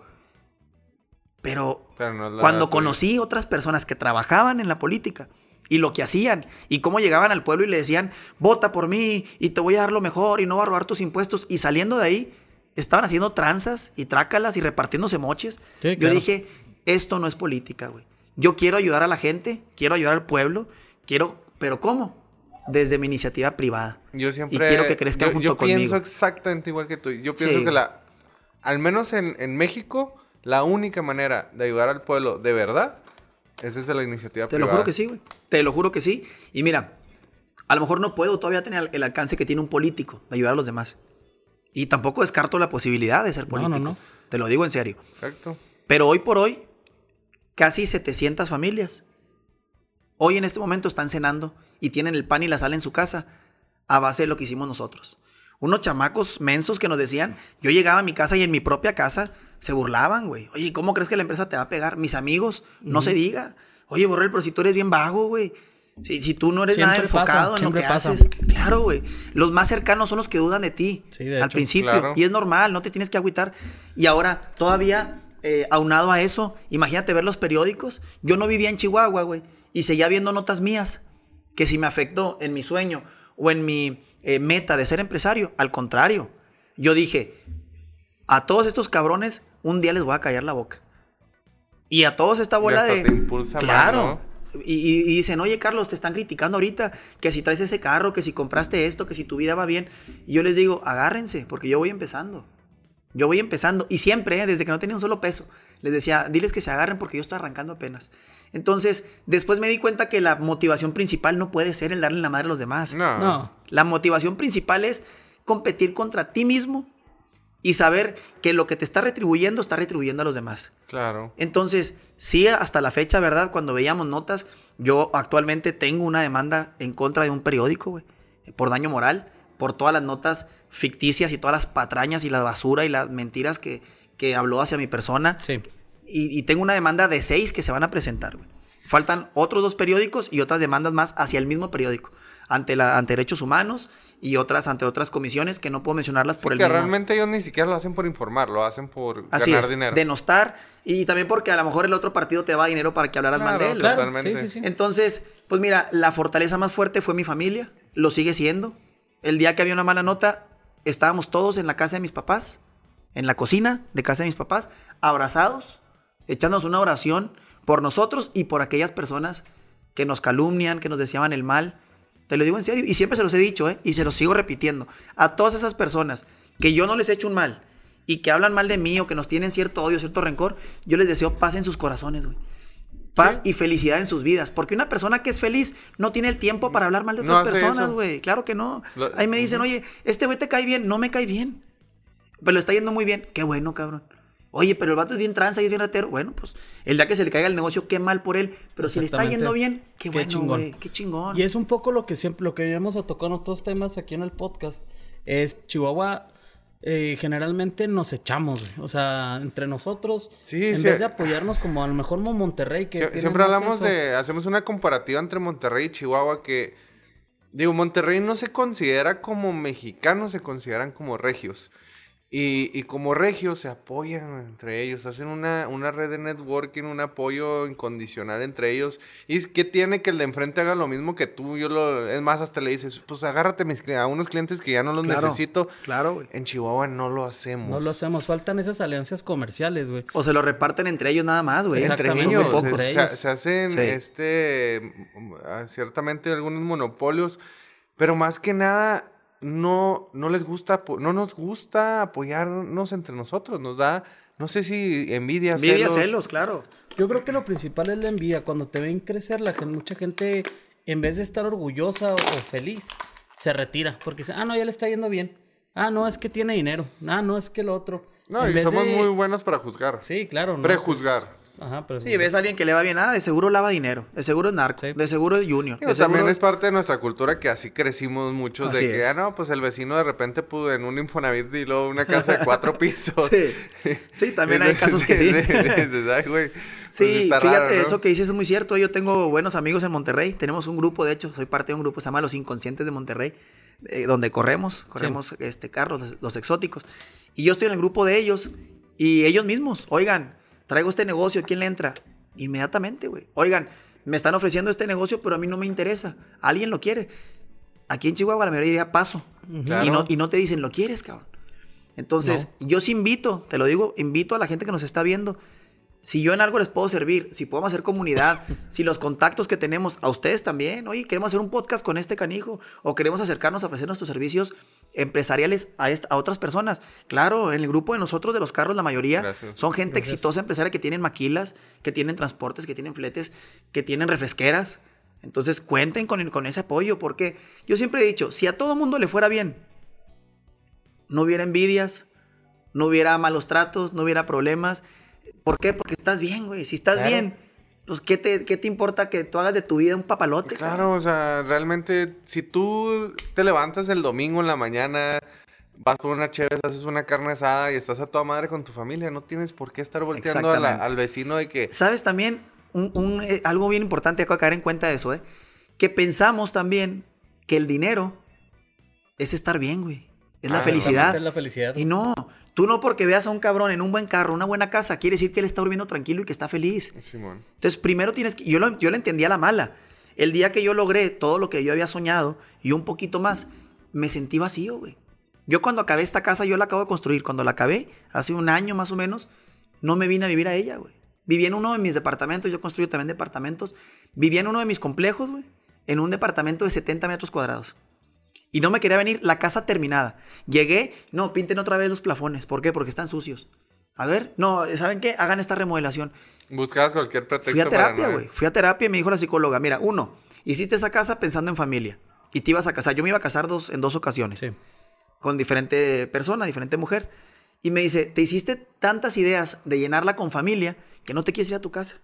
Pero no cuando tuya. conocí otras personas que trabajaban en la política y lo que hacían y cómo llegaban al pueblo y le decían, vota por mí y te voy a dar lo mejor y no voy a robar tus impuestos y saliendo de ahí estaban haciendo tranzas y trácalas y repartiéndose moches. Sí, Yo claro. dije, esto no es política, güey. Yo quiero ayudar a la gente, quiero ayudar al pueblo, quiero, pero ¿cómo? Desde mi iniciativa privada. Yo siempre... Y quiero que crezcan yo, junto yo pienso conmigo. exactamente igual que tú. Yo pienso Sí. que la... Al menos en, en México, la única manera de ayudar al pueblo de verdad es desde la iniciativa Te lo privada. juro que sí, güey. Te lo juro que sí. Y mira, a lo mejor no puedo todavía tener el alcance que tiene un político de ayudar a los demás. Y tampoco descarto la posibilidad de ser No, político. no, no. Te lo digo en serio. Exacto. Pero hoy por hoy, casi 700 familias, hoy en este momento están cenando y tienen el pan y la sal en su casa a base de lo que hicimos nosotros. Unos chamacos mensos que nos decían, yo llegaba a mi casa y en mi propia casa se burlaban, güey. Oye, ¿cómo crees que la empresa te va a pegar? Mis amigos, no se diga. Oye, Borrell, pero si tú eres bien vago, güey. Si, si tú no eres nada pasa, enfocado en lo que pasa. haces. Claro, güey. Los más cercanos son los que dudan de ti. Sí, de al hecho, principio. claro. Y es normal, no te tienes que agüitar. Y ahora, todavía, eh, aunado a eso, imagínate ver los periódicos. Yo no vivía en Chihuahua, güey. Y seguía viendo notas mías. Que si me afectó en mi sueño o en mi eh, meta de ser empresario. Al contrario. Yo dije, a todos estos cabrones, un día les voy a callar la boca. Y a todos esta bola hasta de. te impulsa más, claro. ¿no? Y, y- y dicen, oye Carlos, te están criticando ahorita que si traes ese carro, que si compraste esto, que si tu vida va bien. Y yo les digo, agárrense, porque yo voy empezando. Yo voy empezando. Y siempre, ¿eh? desde que no tenía un solo peso, les decía, diles que se agarren porque yo estoy arrancando apenas. Entonces, después me di cuenta que la motivación principal no puede ser el darle la madre a los demás. No. No. La motivación principal es competir contra ti mismo y saber que lo que te está retribuyendo está retribuyendo a los demás. Claro. Entonces, sí, hasta la fecha, ¿verdad? Cuando veíamos notas, yo actualmente tengo una demanda en contra de un periódico, güey, por daño moral, por todas las notas ficticias y todas las patrañas y la basura y las mentiras que, que habló hacia mi persona. Sí. Y, y tengo una demanda de seis que se van a presentar, güey. Faltan otros dos periódicos y otras demandas más hacia el mismo periódico. Ante, la, ante derechos humanos y otras ante otras comisiones que no puedo mencionarlas por el que mismo- realmente ellos ni siquiera lo hacen por informar, lo hacen por Así ganar es, dinero. denostar y también porque a lo mejor el otro partido te da dinero para que hablaras mal Claro, de él. claro. Totalmente. Sí, sí, sí. Entonces, pues mira, la fortaleza más fuerte fue mi familia, lo sigue siendo. El día que había una mala nota, estábamos todos en la casa de mis papás, en la cocina de casa de mis papás, abrazados, echándonos una oración por nosotros y por aquellas personas que nos calumnian, que nos deseaban el mal. Te lo digo en serio y siempre se los he dicho, ¿eh? Y se los sigo repitiendo. A todas esas personas que yo no les he hecho un mal y que hablan mal de mí o que nos tienen cierto odio, cierto rencor, yo les deseo paz en sus corazones, güey. Paz y felicidad en sus vidas. Porque una persona que es feliz no tiene el tiempo para hablar mal de otras personas, güey. Claro que no. Lo- Ahí me dicen, oye, este güey te cae bien. No me cae bien. Pero le está yendo muy bien. Qué bueno, cabrón. Oye, pero el vato es bien tranza y es bien ratero. Bueno, pues el día que se le caiga el negocio, qué mal por él. Pero si le está yendo bien, qué, Qué bueno, chingón. güey. Qué chingón. Y es un poco lo que siempre, lo que hemos tocado en otros temas aquí en el podcast. Es Chihuahua, eh, generalmente nos echamos, güey. O sea, entre nosotros, Sí, en sí. vez de apoyarnos como a lo mejor como Monterrey, que Sie- siempre hablamos eso. de, hacemos una comparativa entre Monterrey y Chihuahua que, digo, Monterrey no se considera como mexicanos, se consideran como regios. Y, y como regios se apoyan entre ellos, hacen una, una red de networking, un apoyo incondicional entre ellos. ¿Y qué tiene que el de enfrente haga lo mismo que tú? Yo lo, es más, hasta le dices, pues agárrate mis, a unos clientes que ya no los Claro, necesito. Claro, güey. En Chihuahua no lo hacemos. No lo hacemos. Faltan esas alianzas comerciales, güey. O se lo reparten entre ellos nada más, güey. Entre ellos, muy poco. se- Entre se, ellos. se hacen Sí. este mm, ah, ciertamente algunos monopolios, pero más que nada no no les gusta no nos gusta apoyarnos entre nosotros, nos da no sé si envidia, Envidia, celos. celos, claro. Yo creo que lo principal es la envidia. Cuando te ven crecer, la gente, mucha gente, en vez de estar orgullosa o, feliz, se retira. Porque dice, ah, no, ya le está yendo bien. Ah, no, es que tiene dinero. Ah, no, es que lo otro. No, En y somos de- muy buenos para juzgar. Sí, claro. ¿no? Prejuzgar. Pues, Ajá, pero Sí, ves a alguien que le va bien, ah, de seguro lava dinero, de seguro es narco, Sí. de seguro es junior. Digo, de seguro- también es parte de nuestra cultura que así crecimos muchos Así de que, es. ah, no, pues el vecino de repente pudo en un Infonavit y luego una casa de cuatro [LAUGHS] pisos. Sí. [LAUGHS] Sí, también hay casos que sí. dices, "Ay, güey, pues Sí, está fíjate, raro, ¿no?". eso que dices es muy cierto. Yo tengo buenos amigos en Monterrey. Tenemos un grupo, de hecho, soy parte de un grupo, se llama Los Inconscientes de Monterrey, eh, donde corremos, corremos este carros, los, los exóticos. Y yo estoy en el grupo de ellos y ellos mismos, oigan, traigo este negocio, ¿quién le entra? Inmediatamente, güey. Oigan, me están ofreciendo este negocio, pero a mí no me interesa. Alguien lo quiere. Aquí en Chihuahua la mayoría diría paso. Claro. Y, no, y no te dicen, ¿lo quieres, cabrón? Entonces, yo sí invito, te lo digo, invito a la gente que nos está viendo. Si yo en algo les puedo servir, si podemos hacer comunidad, [LAUGHS] si los contactos que tenemos, a ustedes también, oye, queremos hacer un podcast con este canijo, o queremos acercarnos a ofrecer nuestros servicios empresariales a, esta- a otras personas. Claro, en el grupo de nosotros, de los carros, la mayoría Gracias. son gente exitosa empresaria que tienen maquilas, que tienen transportes, que tienen fletes, que tienen refresqueras. Entonces cuenten con, con ese apoyo, porque yo siempre he dicho, si a todo mundo le fuera bien, no hubiera envidias, no hubiera malos tratos, no hubiera problemas. ¿Por qué? Porque estás bien, güey. Si estás Claro. bien, pues ¿qué te, ¿qué te importa que tú hagas de tu vida un papalote? Claro, o sea, realmente, si tú te levantas el domingo en la mañana, vas por una chévere, haces una carne asada y estás a toda madre con tu familia, no tienes por qué estar volteando a la- Exactamente. al vecino de que... ¿Sabes también? Un, un, eh, algo bien importante, acabo de caer en cuenta de eso, ¿eh? Que pensamos también que el dinero es estar bien, güey. Es la Ah, felicidad. Es la felicidad. Y no, tú no porque veas a un cabrón en un buen carro, una buena casa, quiere decir que él está durmiendo tranquilo y que está feliz. Simón. Entonces, primero tienes que. Yo lo, yo lo entendí a la mala. El día que yo logré todo lo que yo había soñado y un poquito más, me sentí vacío, güey. Yo cuando acabé esta casa, yo la acabo de construir. Cuando la acabé, hace un año más o menos, no me vine a vivir a ella, güey. Viví en uno de mis departamentos, yo construyo también departamentos. Vivía en uno de mis complejos, güey, en un departamento de 70 metros cuadrados. Y no me quería venir la casa terminada. Llegué, no, pinten otra vez los plafones. ¿Por qué? Porque están sucios. A ver, no, ¿saben qué? Hagan esta remodelación. Buscabas cualquier pretexto Fui a terapia, no- güey. Fui a terapia y me dijo la psicóloga, mira, uno, hiciste esa casa pensando en familia. Y te ibas a casar. Yo me iba a casar dos, en dos ocasiones. Sí. Con diferente persona, diferente mujer. Y me dice, te hiciste tantas ideas de llenarla con familia que no te quieres ir a tu casa.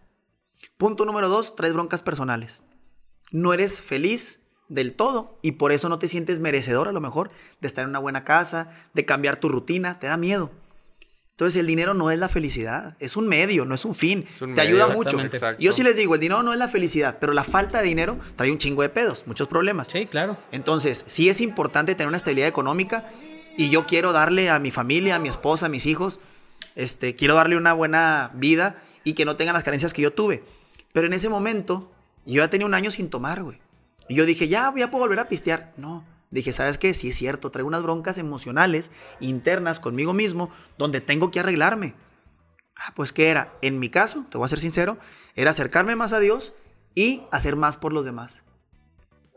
Punto número dos, traes broncas personales. No eres feliz del todo y por eso no te sientes merecedor a lo mejor de estar en una buena casa, de cambiar tu rutina, te da miedo. Entonces el dinero no es la felicidad, es un medio, no es un fin. Es un te medio. ayuda mucho. Exacto. Yo sí les digo, el dinero no es la felicidad, pero la falta de dinero trae un chingo de pedos, muchos problemas. Sí, claro. Entonces, sí es importante tener una estabilidad económica y yo quiero darle a mi familia, a mi esposa, a mis hijos, este, quiero darle una buena vida y que no tengan las carencias que yo tuve. Pero en ese momento, yo ya tenía un año sin tomar, güey. Y yo dije, ya, ya puedo volver a pistear. No. Dije, ¿sabes qué? Sí es cierto, traigo unas broncas emocionales internas conmigo mismo donde tengo que arreglarme. Ah, pues ¿qué era? En mi caso, te voy a ser sincero, era acercarme más a Dios y hacer más por los demás.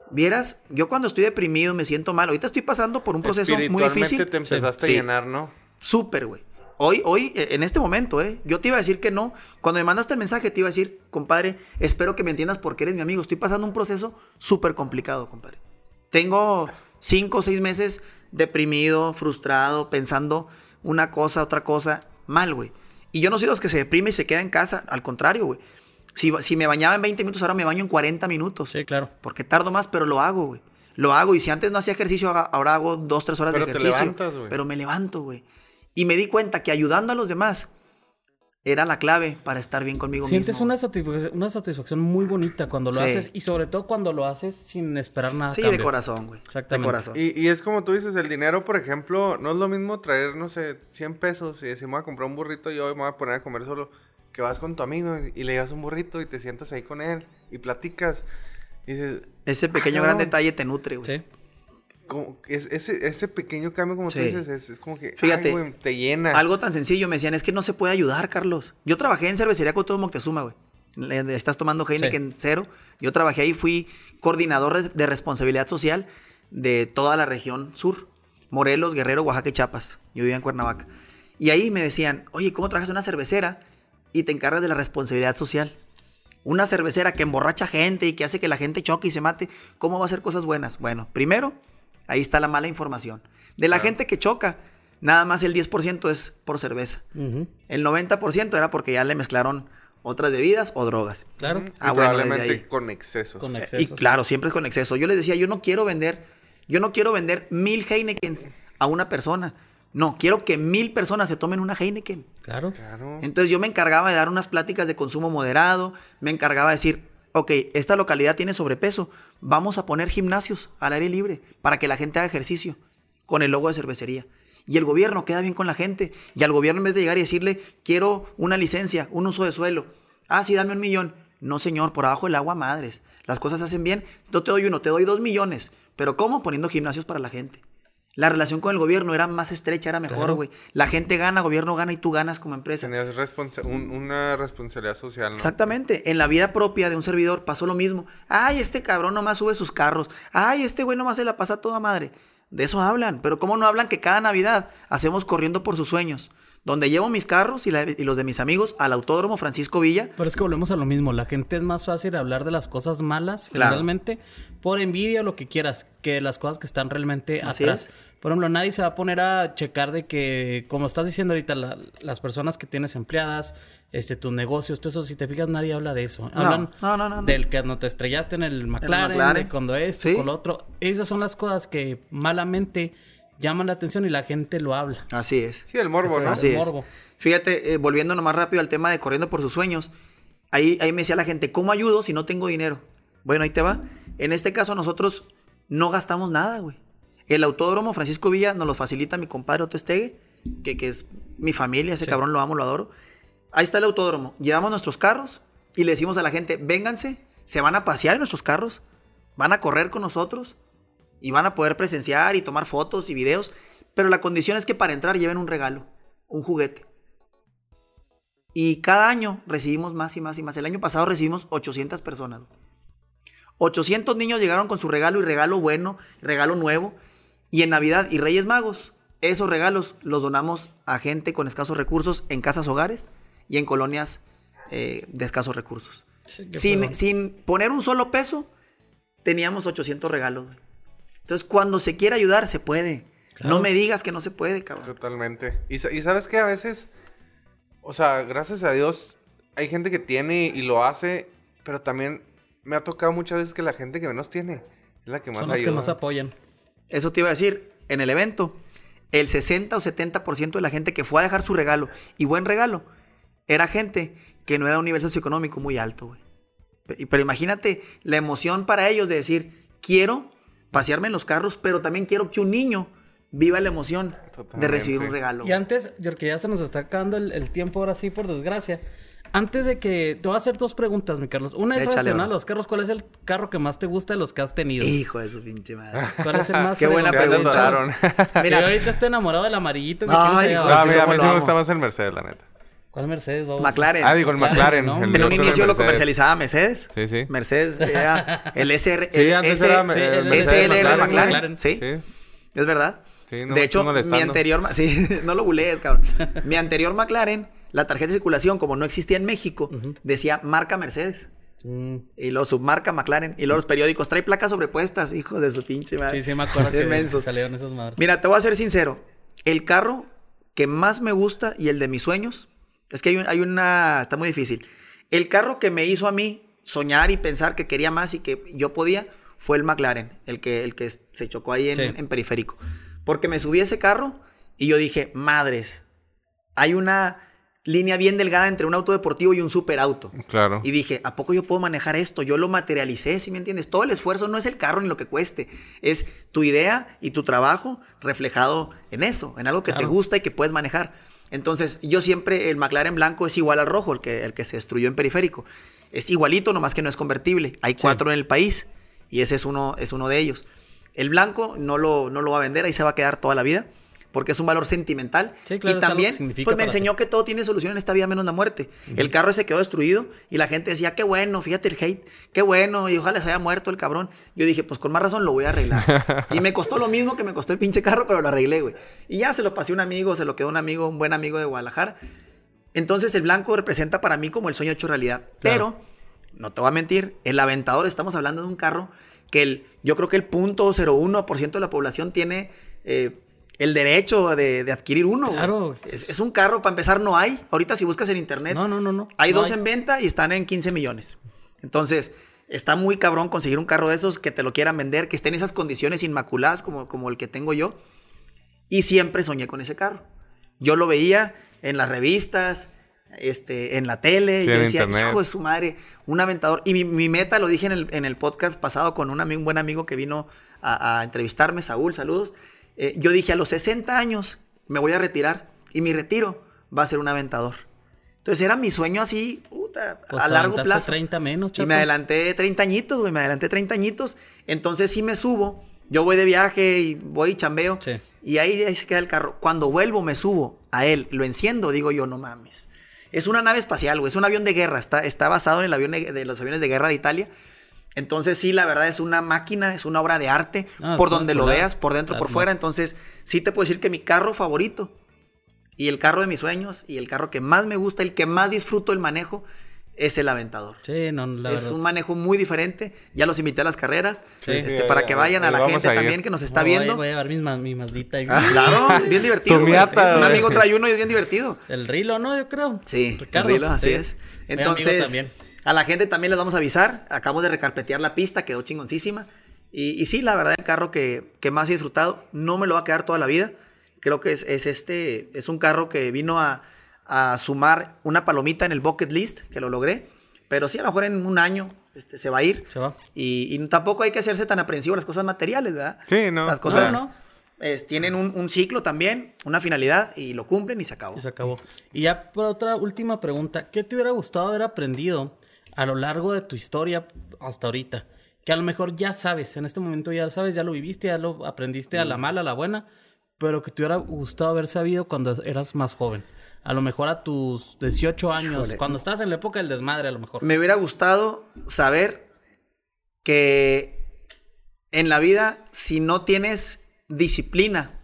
Vieras, yo cuando estoy deprimido me siento mal. Ahorita estoy pasando por un proceso muy difícil. te empezaste Sí. a llenar, ¿no? Súper, güey. Hoy, hoy, eh, en este momento, ¿eh? Yo te iba a decir que no. Cuando me mandaste el mensaje, te iba a decir, compadre, espero que me entiendas porque eres mi amigo. Estoy pasando un proceso súper complicado, compadre. Tengo cinco o seis meses deprimido, frustrado, pensando una cosa, otra cosa, mal, güey. Y yo no soy de los que se deprime y se queda en casa. Al contrario, güey. Si, si me bañaba en 20 minutos, ahora me baño en 40 minutos. Sí, claro. Porque tardo más, pero lo hago, güey. Lo hago. Y si antes no hacía ejercicio, ahora hago dos, tres horas Pero de te ejercicio. levantas, güey. pero me levanto, güey. Y me di cuenta que ayudando a los demás, era la clave para estar bien conmigo Sientes mismo. una satisfacción, una satisfacción muy bonita cuando lo Sí. haces y sobre todo cuando lo haces sin esperar nada. Sí, de cambio. corazón, güey. Exactamente. De corazón. Y, y es como tú dices, el dinero, por ejemplo, no es lo mismo traer, no sé, 100 pesos y decir, me voy a comprar un burrito y hoy me voy a poner a comer solo, que vas con tu amigo y, y le llevas un burrito y te sientas ahí con él y platicas. Y dices, Ese pequeño Ah, gran cabrón. detalle te nutre, güey. Sí. Como- es- ese, ese pequeño cambio, como Sí. tú dices, es, es como que, Fíjate, ay, te llena. Algo tan sencillo, me decían, es que no se puede ayudar, Carlos. Yo trabajé en cervecería con todo Moctezuma, güey. Estás tomando Heineken cero. Yo trabajé ahí, fui coordinador de- de responsabilidad social de toda la región sur. Morelos, Guerrero, Oaxaca y Chiapas. Yo vivía en Cuernavaca. Y ahí me decían, oye, ¿cómo trabajas en una cervecera y te encargas de la responsabilidad social? Una cervecera que emborracha gente y que hace que la gente choque y se mate, ¿cómo va a hacer cosas buenas? Bueno, primero, ahí está la mala información. De la gente que choca, nada más el 10% es por cerveza. El 90% era porque ya le mezclaron otras bebidas o drogas. Claro. Y Ah, bueno, probablemente ahí. con excesos. Con Eh, Y claro, siempre es con exceso. Yo les decía, yo no quiero vender, yo no quiero vender mil Heineken a una persona. No, quiero que mil personas se tomen una Heineken. Claro. Claro. Entonces yo me encargaba de dar unas pláticas de consumo moderado, me encargaba de decir, ok, esta localidad tiene sobrepeso, vamos a poner gimnasios al aire libre para que la gente haga ejercicio con el logo de cervecería. Y el gobierno queda bien con la gente. Y al gobierno en vez de llegar y decirle, quiero una licencia, un uso de suelo. Ah, sí, dame un millón. No, señor, por abajo el agua, madres. Las cosas se hacen bien. No te doy uno, te doy dos millones. Pero ¿cómo? Poniendo gimnasios para la gente. La relación con el gobierno era más estrecha, era mejor, Claro. güey. La gente gana, gobierno gana y tú ganas como empresa. Tenías responsa- un- una responsabilidad social, ¿no? Exactamente. En la vida propia de un servidor pasó lo mismo. Ay, este cabrón nomás sube sus carros. Ay, este güey nomás se la pasa toda madre. De eso hablan. Pero ¿cómo no hablan que cada Navidad hacemos corriendo por sus sueños? Donde llevo mis carros y, la- y los de mis amigos al Autódromo Francisco Villa. Pero es que volvemos a lo mismo. La gente es más fácil hablar de las cosas malas, Claro. generalmente, por envidia o lo que quieras, que de las cosas que están realmente Así atrás. es. Por ejemplo, nadie se va a poner a checar de que, como estás diciendo ahorita, la- las personas que tienes empleadas, este, tus negocios, todo eso, si te fijas, nadie habla de eso. Hablan no, no, no, no. del que no te estrellaste en el McLaren, McLaren. de cuando esto, Sí. con lo otro. Esas son las cosas que malamente llaman la atención y la gente lo habla. Así es. Sí, el morbo, Eso ¿no? es. Así es. morbo. Fíjate, eh, volviendo nomás rápido al tema de corriendo por sus sueños. Ahí, ahí me decía la gente, ¿cómo ayudo si no tengo dinero? Bueno, ahí te va. En este caso nosotros no gastamos nada, güey. El autódromo Francisco Villa nos lo facilita mi compadre Otto Estegue, que, que es mi familia, ese Sí. cabrón lo amo, lo adoro. Ahí está el autódromo. Llevamos nuestros carros y le decimos a la gente, vénganse, se van a pasear en nuestros carros, van a correr con nosotros y van a poder presenciar y tomar fotos y videos. Pero la condición es que para entrar lleven un regalo, un juguete. Y cada año recibimos más y más y más. El año pasado recibimos 800 personas. 800 niños llegaron con su regalo y regalo bueno, regalo nuevo. Y en Navidad y Reyes Magos, esos regalos los donamos a gente con escasos recursos en casas hogares y en colonias eh, de escasos recursos. Sí, Sin, sin poner un solo peso, teníamos 800 regalos. Entonces, cuando se quiere ayudar, se puede. Claro. No me digas que no se puede, cabrón. Totalmente. Y, sa- y sabes que a veces, o sea, gracias a Dios, hay gente que tiene y lo hace, pero también me ha tocado muchas veces que la gente que menos tiene es la que más Son los ayuda. que más apoyan. Eso te iba a decir, en el evento, el 60 o 70% de la gente que fue a dejar su regalo, y buen regalo, era gente que no era un nivel socioeconómico muy alto, güey. Pe- Pero imagínate la emoción para ellos de decir, quiero pasearme en los carros, pero también quiero que un niño viva la emoción de recibir un regalo. Y antes, porque ya se nos está acabando el, el tiempo ahora sí, por desgracia. Antes de que... Te voy a hacer dos preguntas, mi Carlos. Una es relacionada a los carros. ¿Cuál es el carro que más te gusta de los que has tenido? Hijo de su pinche madre. ¿Cuál es el más [LAUGHS] Qué buena pregunta. Mira, ahorita estoy enamorado del amarillito. que Ay. No, a mí, a cómo mí sí me gusta más el Mercedes, la neta. ¿Cuál Mercedes? Vamos? McLaren. Ah, digo, el McLaren. ¿no? el en un inicio lo comercializaba Mercedes. Sí, sí. Mercedes [LAUGHS] era el SR. Sí, el antes S- era el SLR McLaren. Sí, Sí. es verdad. Sí, no de hecho, mi anterior, [LAUGHS] sí, no lo bulees, cabrón. Mi anterior McLaren, la tarjeta de circulación, como no existía en México, decía marca Mercedes. Mm, Y luego submarca McLaren. Y luego los periódicos, trae placas sobrepuestas, hijo de su pinche madre. Sí, sí, me acuerdo [LAUGHS] que menso. salieron esas madres. Mira, te voy a ser sincero. El carro que más me gusta y el de mis sueños, es que hay, un- hay una... Está muy difícil. El carro que me hizo a mí soñar y pensar que quería más y que yo podía, fue el McLaren, el que, el que se chocó ahí en, Sí. en periférico. Porque me subí a ese carro y yo dije, madres, hay una línea bien delgada entre un auto deportivo y un superauto. Claro. Y dije, ¿a poco yo puedo manejar esto? Yo lo materialicé, ¿sí me entiendes? Todo el esfuerzo no es el carro ni lo que cueste, es tu idea y tu trabajo reflejado en eso, en algo que te gusta y que puedes manejar. Entonces, yo siempre, el McLaren blanco es igual al rojo, el que, el que se destruyó en periférico. Es igualito, nomás que no es convertible. Hay cuatro en el país y ese es uno, es uno de ellos. El blanco no lo, no lo va a vender, ahí se va a quedar toda la vida. Porque es un valor sentimental. Sí, claro, y también, pues me ti. enseñó que todo tiene solución en esta vida menos la muerte. El carro se quedó destruido y la gente decía, qué bueno, fíjate el hate, qué bueno, y ojalá se haya muerto el cabrón. Yo dije, pues con más razón lo voy a arreglar. y me costó lo mismo que me costó el pinche carro, pero lo arreglé, güey. Y ya se lo pasé a un amigo, se lo quedó un amigo, un buen amigo de Guadalajara. Entonces el blanco representa para mí como el sueño hecho realidad. Pero, no te voy a mentir, el aventador, estamos hablando de un carro que el, yo creo que el 0.01% de la población tiene eh, el derecho de, de adquirir uno. Claro. Es, es un carro, para empezar, no hay. Ahorita si buscas en internet, No, no, no, no. hay No dos en venta y están en 15 millones. Entonces, está muy cabrón conseguir un carro de esos que te lo quieran vender, que esté en esas condiciones inmaculadas como, como el que tengo yo. Y siempre soñé con ese carro. Yo lo veía en las revistas, este, en la tele, Sí, y yo decía, internet. hijo de su madre, un aventador. Y mi, mi meta, lo dije en el, en el podcast pasado con un, amigo, un buen amigo que vino a, a entrevistarme, Saúl, saludos. Eh, yo dije, a los 60 años me voy a retirar y mi retiro va a ser un aventador. Entonces era mi sueño así, puta, Pues a largo plazo. 30 menos, Y chato. me adelanté 30 añitos, güey, me adelanté 30 añitos. Entonces sí me subo, yo voy de viaje y voy y chambeo. Sí. Y ahí, ahí se queda el carro. Cuando vuelvo, me subo a él, lo enciendo, digo yo, no mames. Es una nave espacial, güey, es un avión de guerra, está, está basado en el avión de, de los aviones de guerra de Italia. Entonces sí, la verdad es una máquina, es una obra de arte, Ah, por donde lo veas, por dentro, por fuera. Entonces sí te puedo decir que mi carro favorito y el carro de mis sueños y el carro que más me gusta, el que más disfruto el manejo, es el Aventador. Sí, no, la es verdad. un manejo muy diferente. Ya los invité a las carreras. Sí. este, Sí, para que vayan a la gente a también que nos está viendo. Voy a llevar mis mi Mazdita y [LAUGHS] Claro, es bien divertido. Güey, sí. Un amigo trae uno y es bien divertido. El Rilo, ¿no? Yo creo. Sí, Ricardo. Rilo, así sí. es. Mi amigo Entonces, también. A la gente también les vamos a avisar. Acabamos de recarpetear la pista, quedó chingoncísima. Y, y sí, la verdad, el carro que, que más he disfrutado, no me lo va a quedar toda la vida. Creo que es, es este, es un carro que vino a, a sumar una palomita en el bucket list, que lo logré. Pero sí, a lo mejor en un año este, se va a ir. Se va. Y, y tampoco hay que hacerse tan aprensivo a las cosas materiales, ¿verdad? Sí, no. Las cosas No, no. es- tienen un, un ciclo también, una finalidad, y lo cumplen y se acabó. Y se acabó. Y ya por otra última pregunta, ¿qué te hubiera gustado haber aprendido a lo largo de tu historia hasta ahorita? Que a lo mejor ya sabes, en este momento ya sabes, ya lo viviste, ya lo aprendiste a la mala, a la buena, pero que te hubiera gustado haber sabido cuando eras más joven. A lo mejor a tus 18 años, Híjole. cuando estás en la época del desmadre, a lo mejor. Me hubiera gustado saber que en la vida, si no tienes disciplina,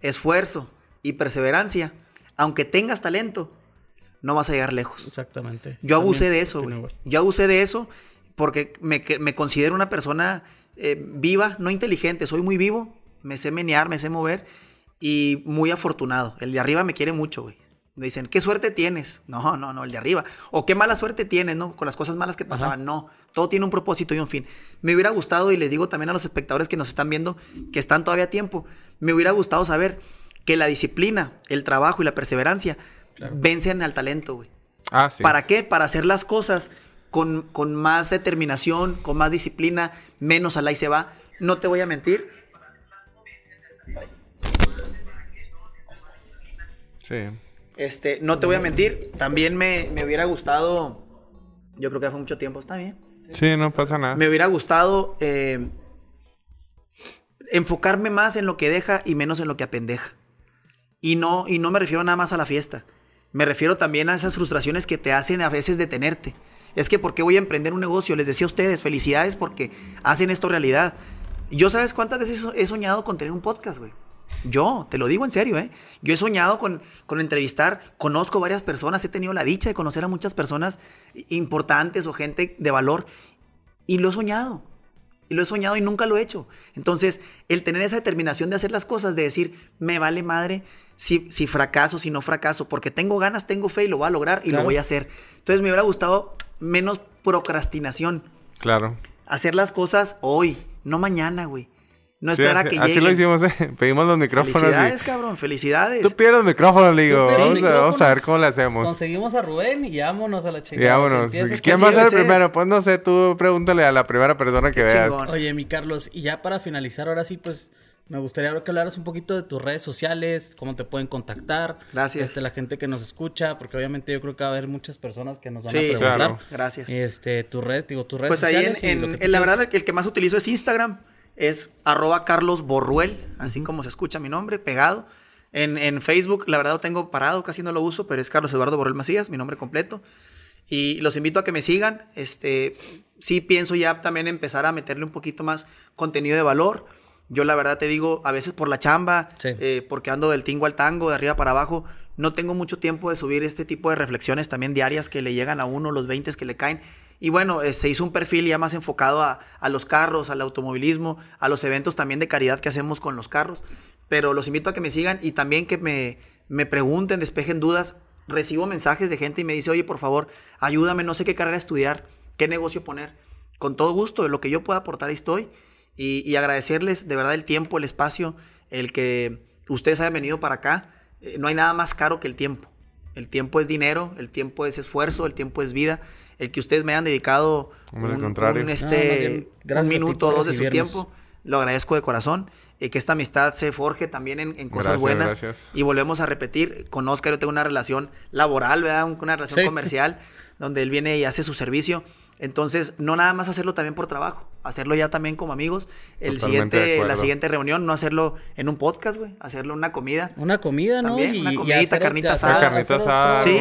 esfuerzo y perseverancia, aunque tengas talento, no vas a llegar lejos. Exactamente. Yo abusé También de eso, güey. Yo abusé de eso porque me, me considero una persona eh, viva, no inteligente. Soy muy vivo, me sé menear, me sé mover y muy afortunado. El de arriba me quiere mucho, güey. Me dicen, ¿qué suerte tienes? No, no, no, el de arriba. O qué mala suerte tienes, ¿no? Con las cosas malas que pasaban. No, todo tiene un propósito y un fin. Me hubiera gustado, y les digo también a los espectadores que nos están viendo, que están todavía a tiempo, me hubiera gustado saber que la disciplina, el trabajo y la perseverancia vencen al talento, güey. Ah, sí. ¿Para qué? Para hacer las cosas con, con más determinación, con más disciplina, menos al ahí se va. No te voy a mentir. Sí. Este, no te voy a mentir. También me, me hubiera gustado. Yo creo que hace mucho tiempo, está bien. Sí, no pasa nada. Me hubiera gustado eh, enfocarme más en lo que deja y menos en lo que apendeja. Y no, y no me refiero nada más a la fiesta. Me refiero también a esas frustraciones que te hacen a veces detenerte. Es que, ¿por qué voy a emprender un negocio? Les decía a ustedes, felicidades porque hacen esto realidad. Yo, ¿sabes cuántas veces he soñado con tener un podcast, güey? Yo, te lo digo en serio, ¿eh? Yo he soñado con, con entrevistar, conozco varias personas, he tenido la dicha de conocer a muchas personas importantes o gente de valor y lo he soñado. Y lo he soñado y nunca lo he hecho. Entonces, el tener esa determinación de hacer las cosas, de decir, me vale madre si, si fracaso, si no fracaso, porque tengo ganas, tengo fe y lo voy a lograr y Claro. lo voy a hacer. Entonces, me hubiera gustado menos procrastinación. Claro. Hacer las cosas hoy, no mañana, güey. no Sí, espera así, que así lleguen. lo hicimos, ¿eh? [LAUGHS] Pedimos los micrófonos Felicidades, y... cabrón, felicidades. Tú pides los micrófonos, le digo. Vamos a, vamos a ver micrófonos. cómo le hacemos. Conseguimos a Rubén y vámonos a la Y chingada. vámonos. ¿Quién va a ser el primero? Pues no sé, tú pregúntale a la primera persona que veas. chingón. Oye, mi Carlos, y ya para finalizar, ahora sí, pues me gustaría que hablaras un poquito de tus redes sociales, cómo te pueden contactar. Gracias. Este, la gente que nos escucha, porque obviamente yo creo que va a haber muchas personas que nos van Sí, a preguntar. claro. Gracias. Este, tu red, digo, tus redes Pues ahí en, sociales. en- que tú en la verdad el que más utilizo es Instagram. Es arroba Carlos Borruel, así como se escucha mi nombre, pegado. En, en Facebook, la verdad lo tengo parado, casi no lo uso, pero es Carlos Eduardo Borruel Macías, mi nombre completo. Y los invito a que me sigan. Este, sí pienso ya también empezar a meterle un poquito más contenido de valor. Yo la verdad te digo, a veces por la chamba, Sí. eh, porque ando del tingo al tango, de arriba para abajo, no tengo mucho tiempo de subir este tipo de reflexiones también diarias que le llegan a uno, los 20 que le caen. Y bueno, eh, se hizo un perfil ya más enfocado a, a los carros, al automovilismo, a los eventos también de caridad que hacemos con los carros. Pero los invito a que me sigan y también que me, me pregunten, despejen dudas. Recibo mensajes de gente y me dice, oye, por favor, ayúdame, no sé qué carrera estudiar, qué negocio poner. Con todo gusto, de lo que yo pueda aportar ahí estoy. Y, y agradecerles de verdad el tiempo, el espacio, el que ustedes hayan venido para acá. Eh, no hay nada más caro que el tiempo. El tiempo es dinero, el tiempo es esfuerzo, el tiempo es vida. El que ustedes me hayan dedicado Hombre, un, contrario. un, No, más este, gracias un minuto o dos de su tiempo, lo agradezco de corazón. eh, que esta amistad se forje también en, en cosas Gracias, buenas. gracias. Y volvemos a repetir, con Oscar yo tengo una relación laboral, ¿verdad? Una relación Sí. comercial, donde él viene y hace su servicio. Entonces, no nada más hacerlo también por trabajo, hacerlo ya también como amigos. El Totalmente siguiente, la siguiente reunión, no hacerlo en un podcast, güey, hacerlo en una comida. Una comida, ¿no? También, una comidita, hacer- carnita asada. Una carnita asada, Sí.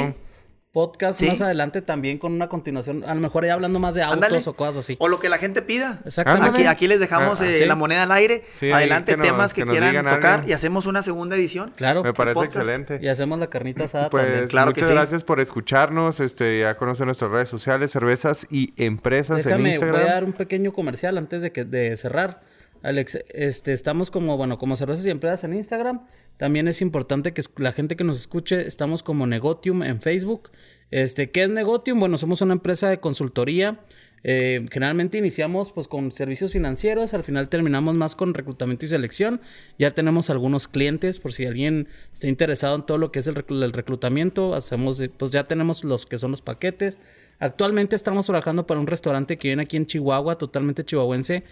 Podcast Sí. más adelante también con una continuación, a lo mejor ya hablando más de autos Ándale. o cosas así. O lo que la gente pida. Exactamente. Aquí, aquí les dejamos Ah, eh, sí. la moneda al aire. Sí, Adelante que nos- temas que, quieran tocar y hacemos una segunda edición. Claro. Me parece excelente. Y hacemos la carnita asada Pues también. Claro que muchas sí. gracias por escucharnos. Este, ya conocen nuestras redes sociales, cervezas y empresas en Déjame, voy Instagram. a dar un pequeño comercial antes de que de cerrar. Alex, este, estamos como, bueno, como cervezas y empresas en Instagram. También es importante que la gente que nos escuche, estamos como Negotium en Facebook. Este, ¿qué es Negotium? Bueno, somos una empresa de consultoría. Eh, generalmente iniciamos pues con servicios financieros, al final terminamos más con reclutamiento y selección. Ya tenemos algunos clientes, por si alguien está interesado en todo lo que es el reclutamiento, hacemos, eh, pues ya tenemos los que son los paquetes. Actualmente estamos trabajando para un restaurante que viene aquí en Chihuahua, totalmente chihuahuense.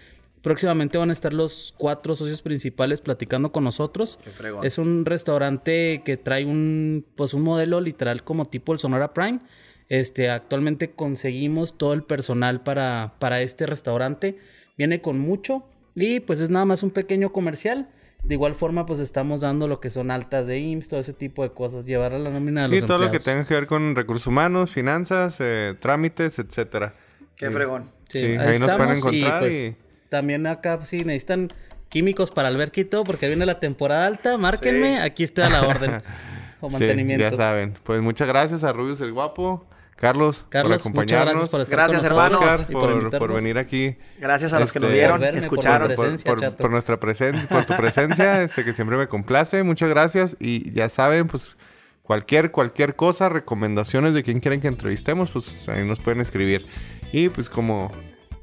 Próximamente van a estar los cuatro socios principales platicando con nosotros. Qué fregón. Es un restaurante que trae un, pues un modelo literal como tipo el Sonora Prime. Este, actualmente conseguimos todo el personal para, para este restaurante. Viene con mucho y pues es nada más un pequeño comercial. De igual forma, pues estamos dando lo que son altas de IMSS, todo ese tipo de cosas, llevar a la nómina de los Sí, todo lo que tenga que ver con recursos humanos, finanzas, eh, trámites, etcétera. Qué fregón. Sí, Sí, ahí, ahí nos pueden estamos encontrar pues, y- también acá sí necesitan químicos para alberquito porque viene la temporada alta, márquenme, Sí. aquí está la orden [LAUGHS] o Sí, mantenimiento. ya saben. Pues muchas gracias a Rubius el Guapo, Carlos, Carlos, por muchas acompañarnos. gracias por estar Gracias, con hermanos. Oscar, y por, por, venir aquí. Gracias a los que nos Este, vieron, por verme, por escucharon. por, presencia, por- chato. por nuestra presencia, por tu presencia, [LAUGHS] este que siempre me complace. Muchas gracias. Y ya saben, pues cualquier, cualquier cosa, recomendaciones de quién quieren que entrevistemos, pues ahí nos pueden escribir. Y pues como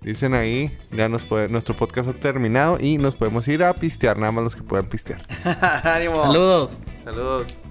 dicen ahí, ya nos puede, nuestro podcast ha terminado y nos podemos ir a pistear, nada más los que puedan pistear. [LAUGHS] Ánimo. Saludos. Saludos.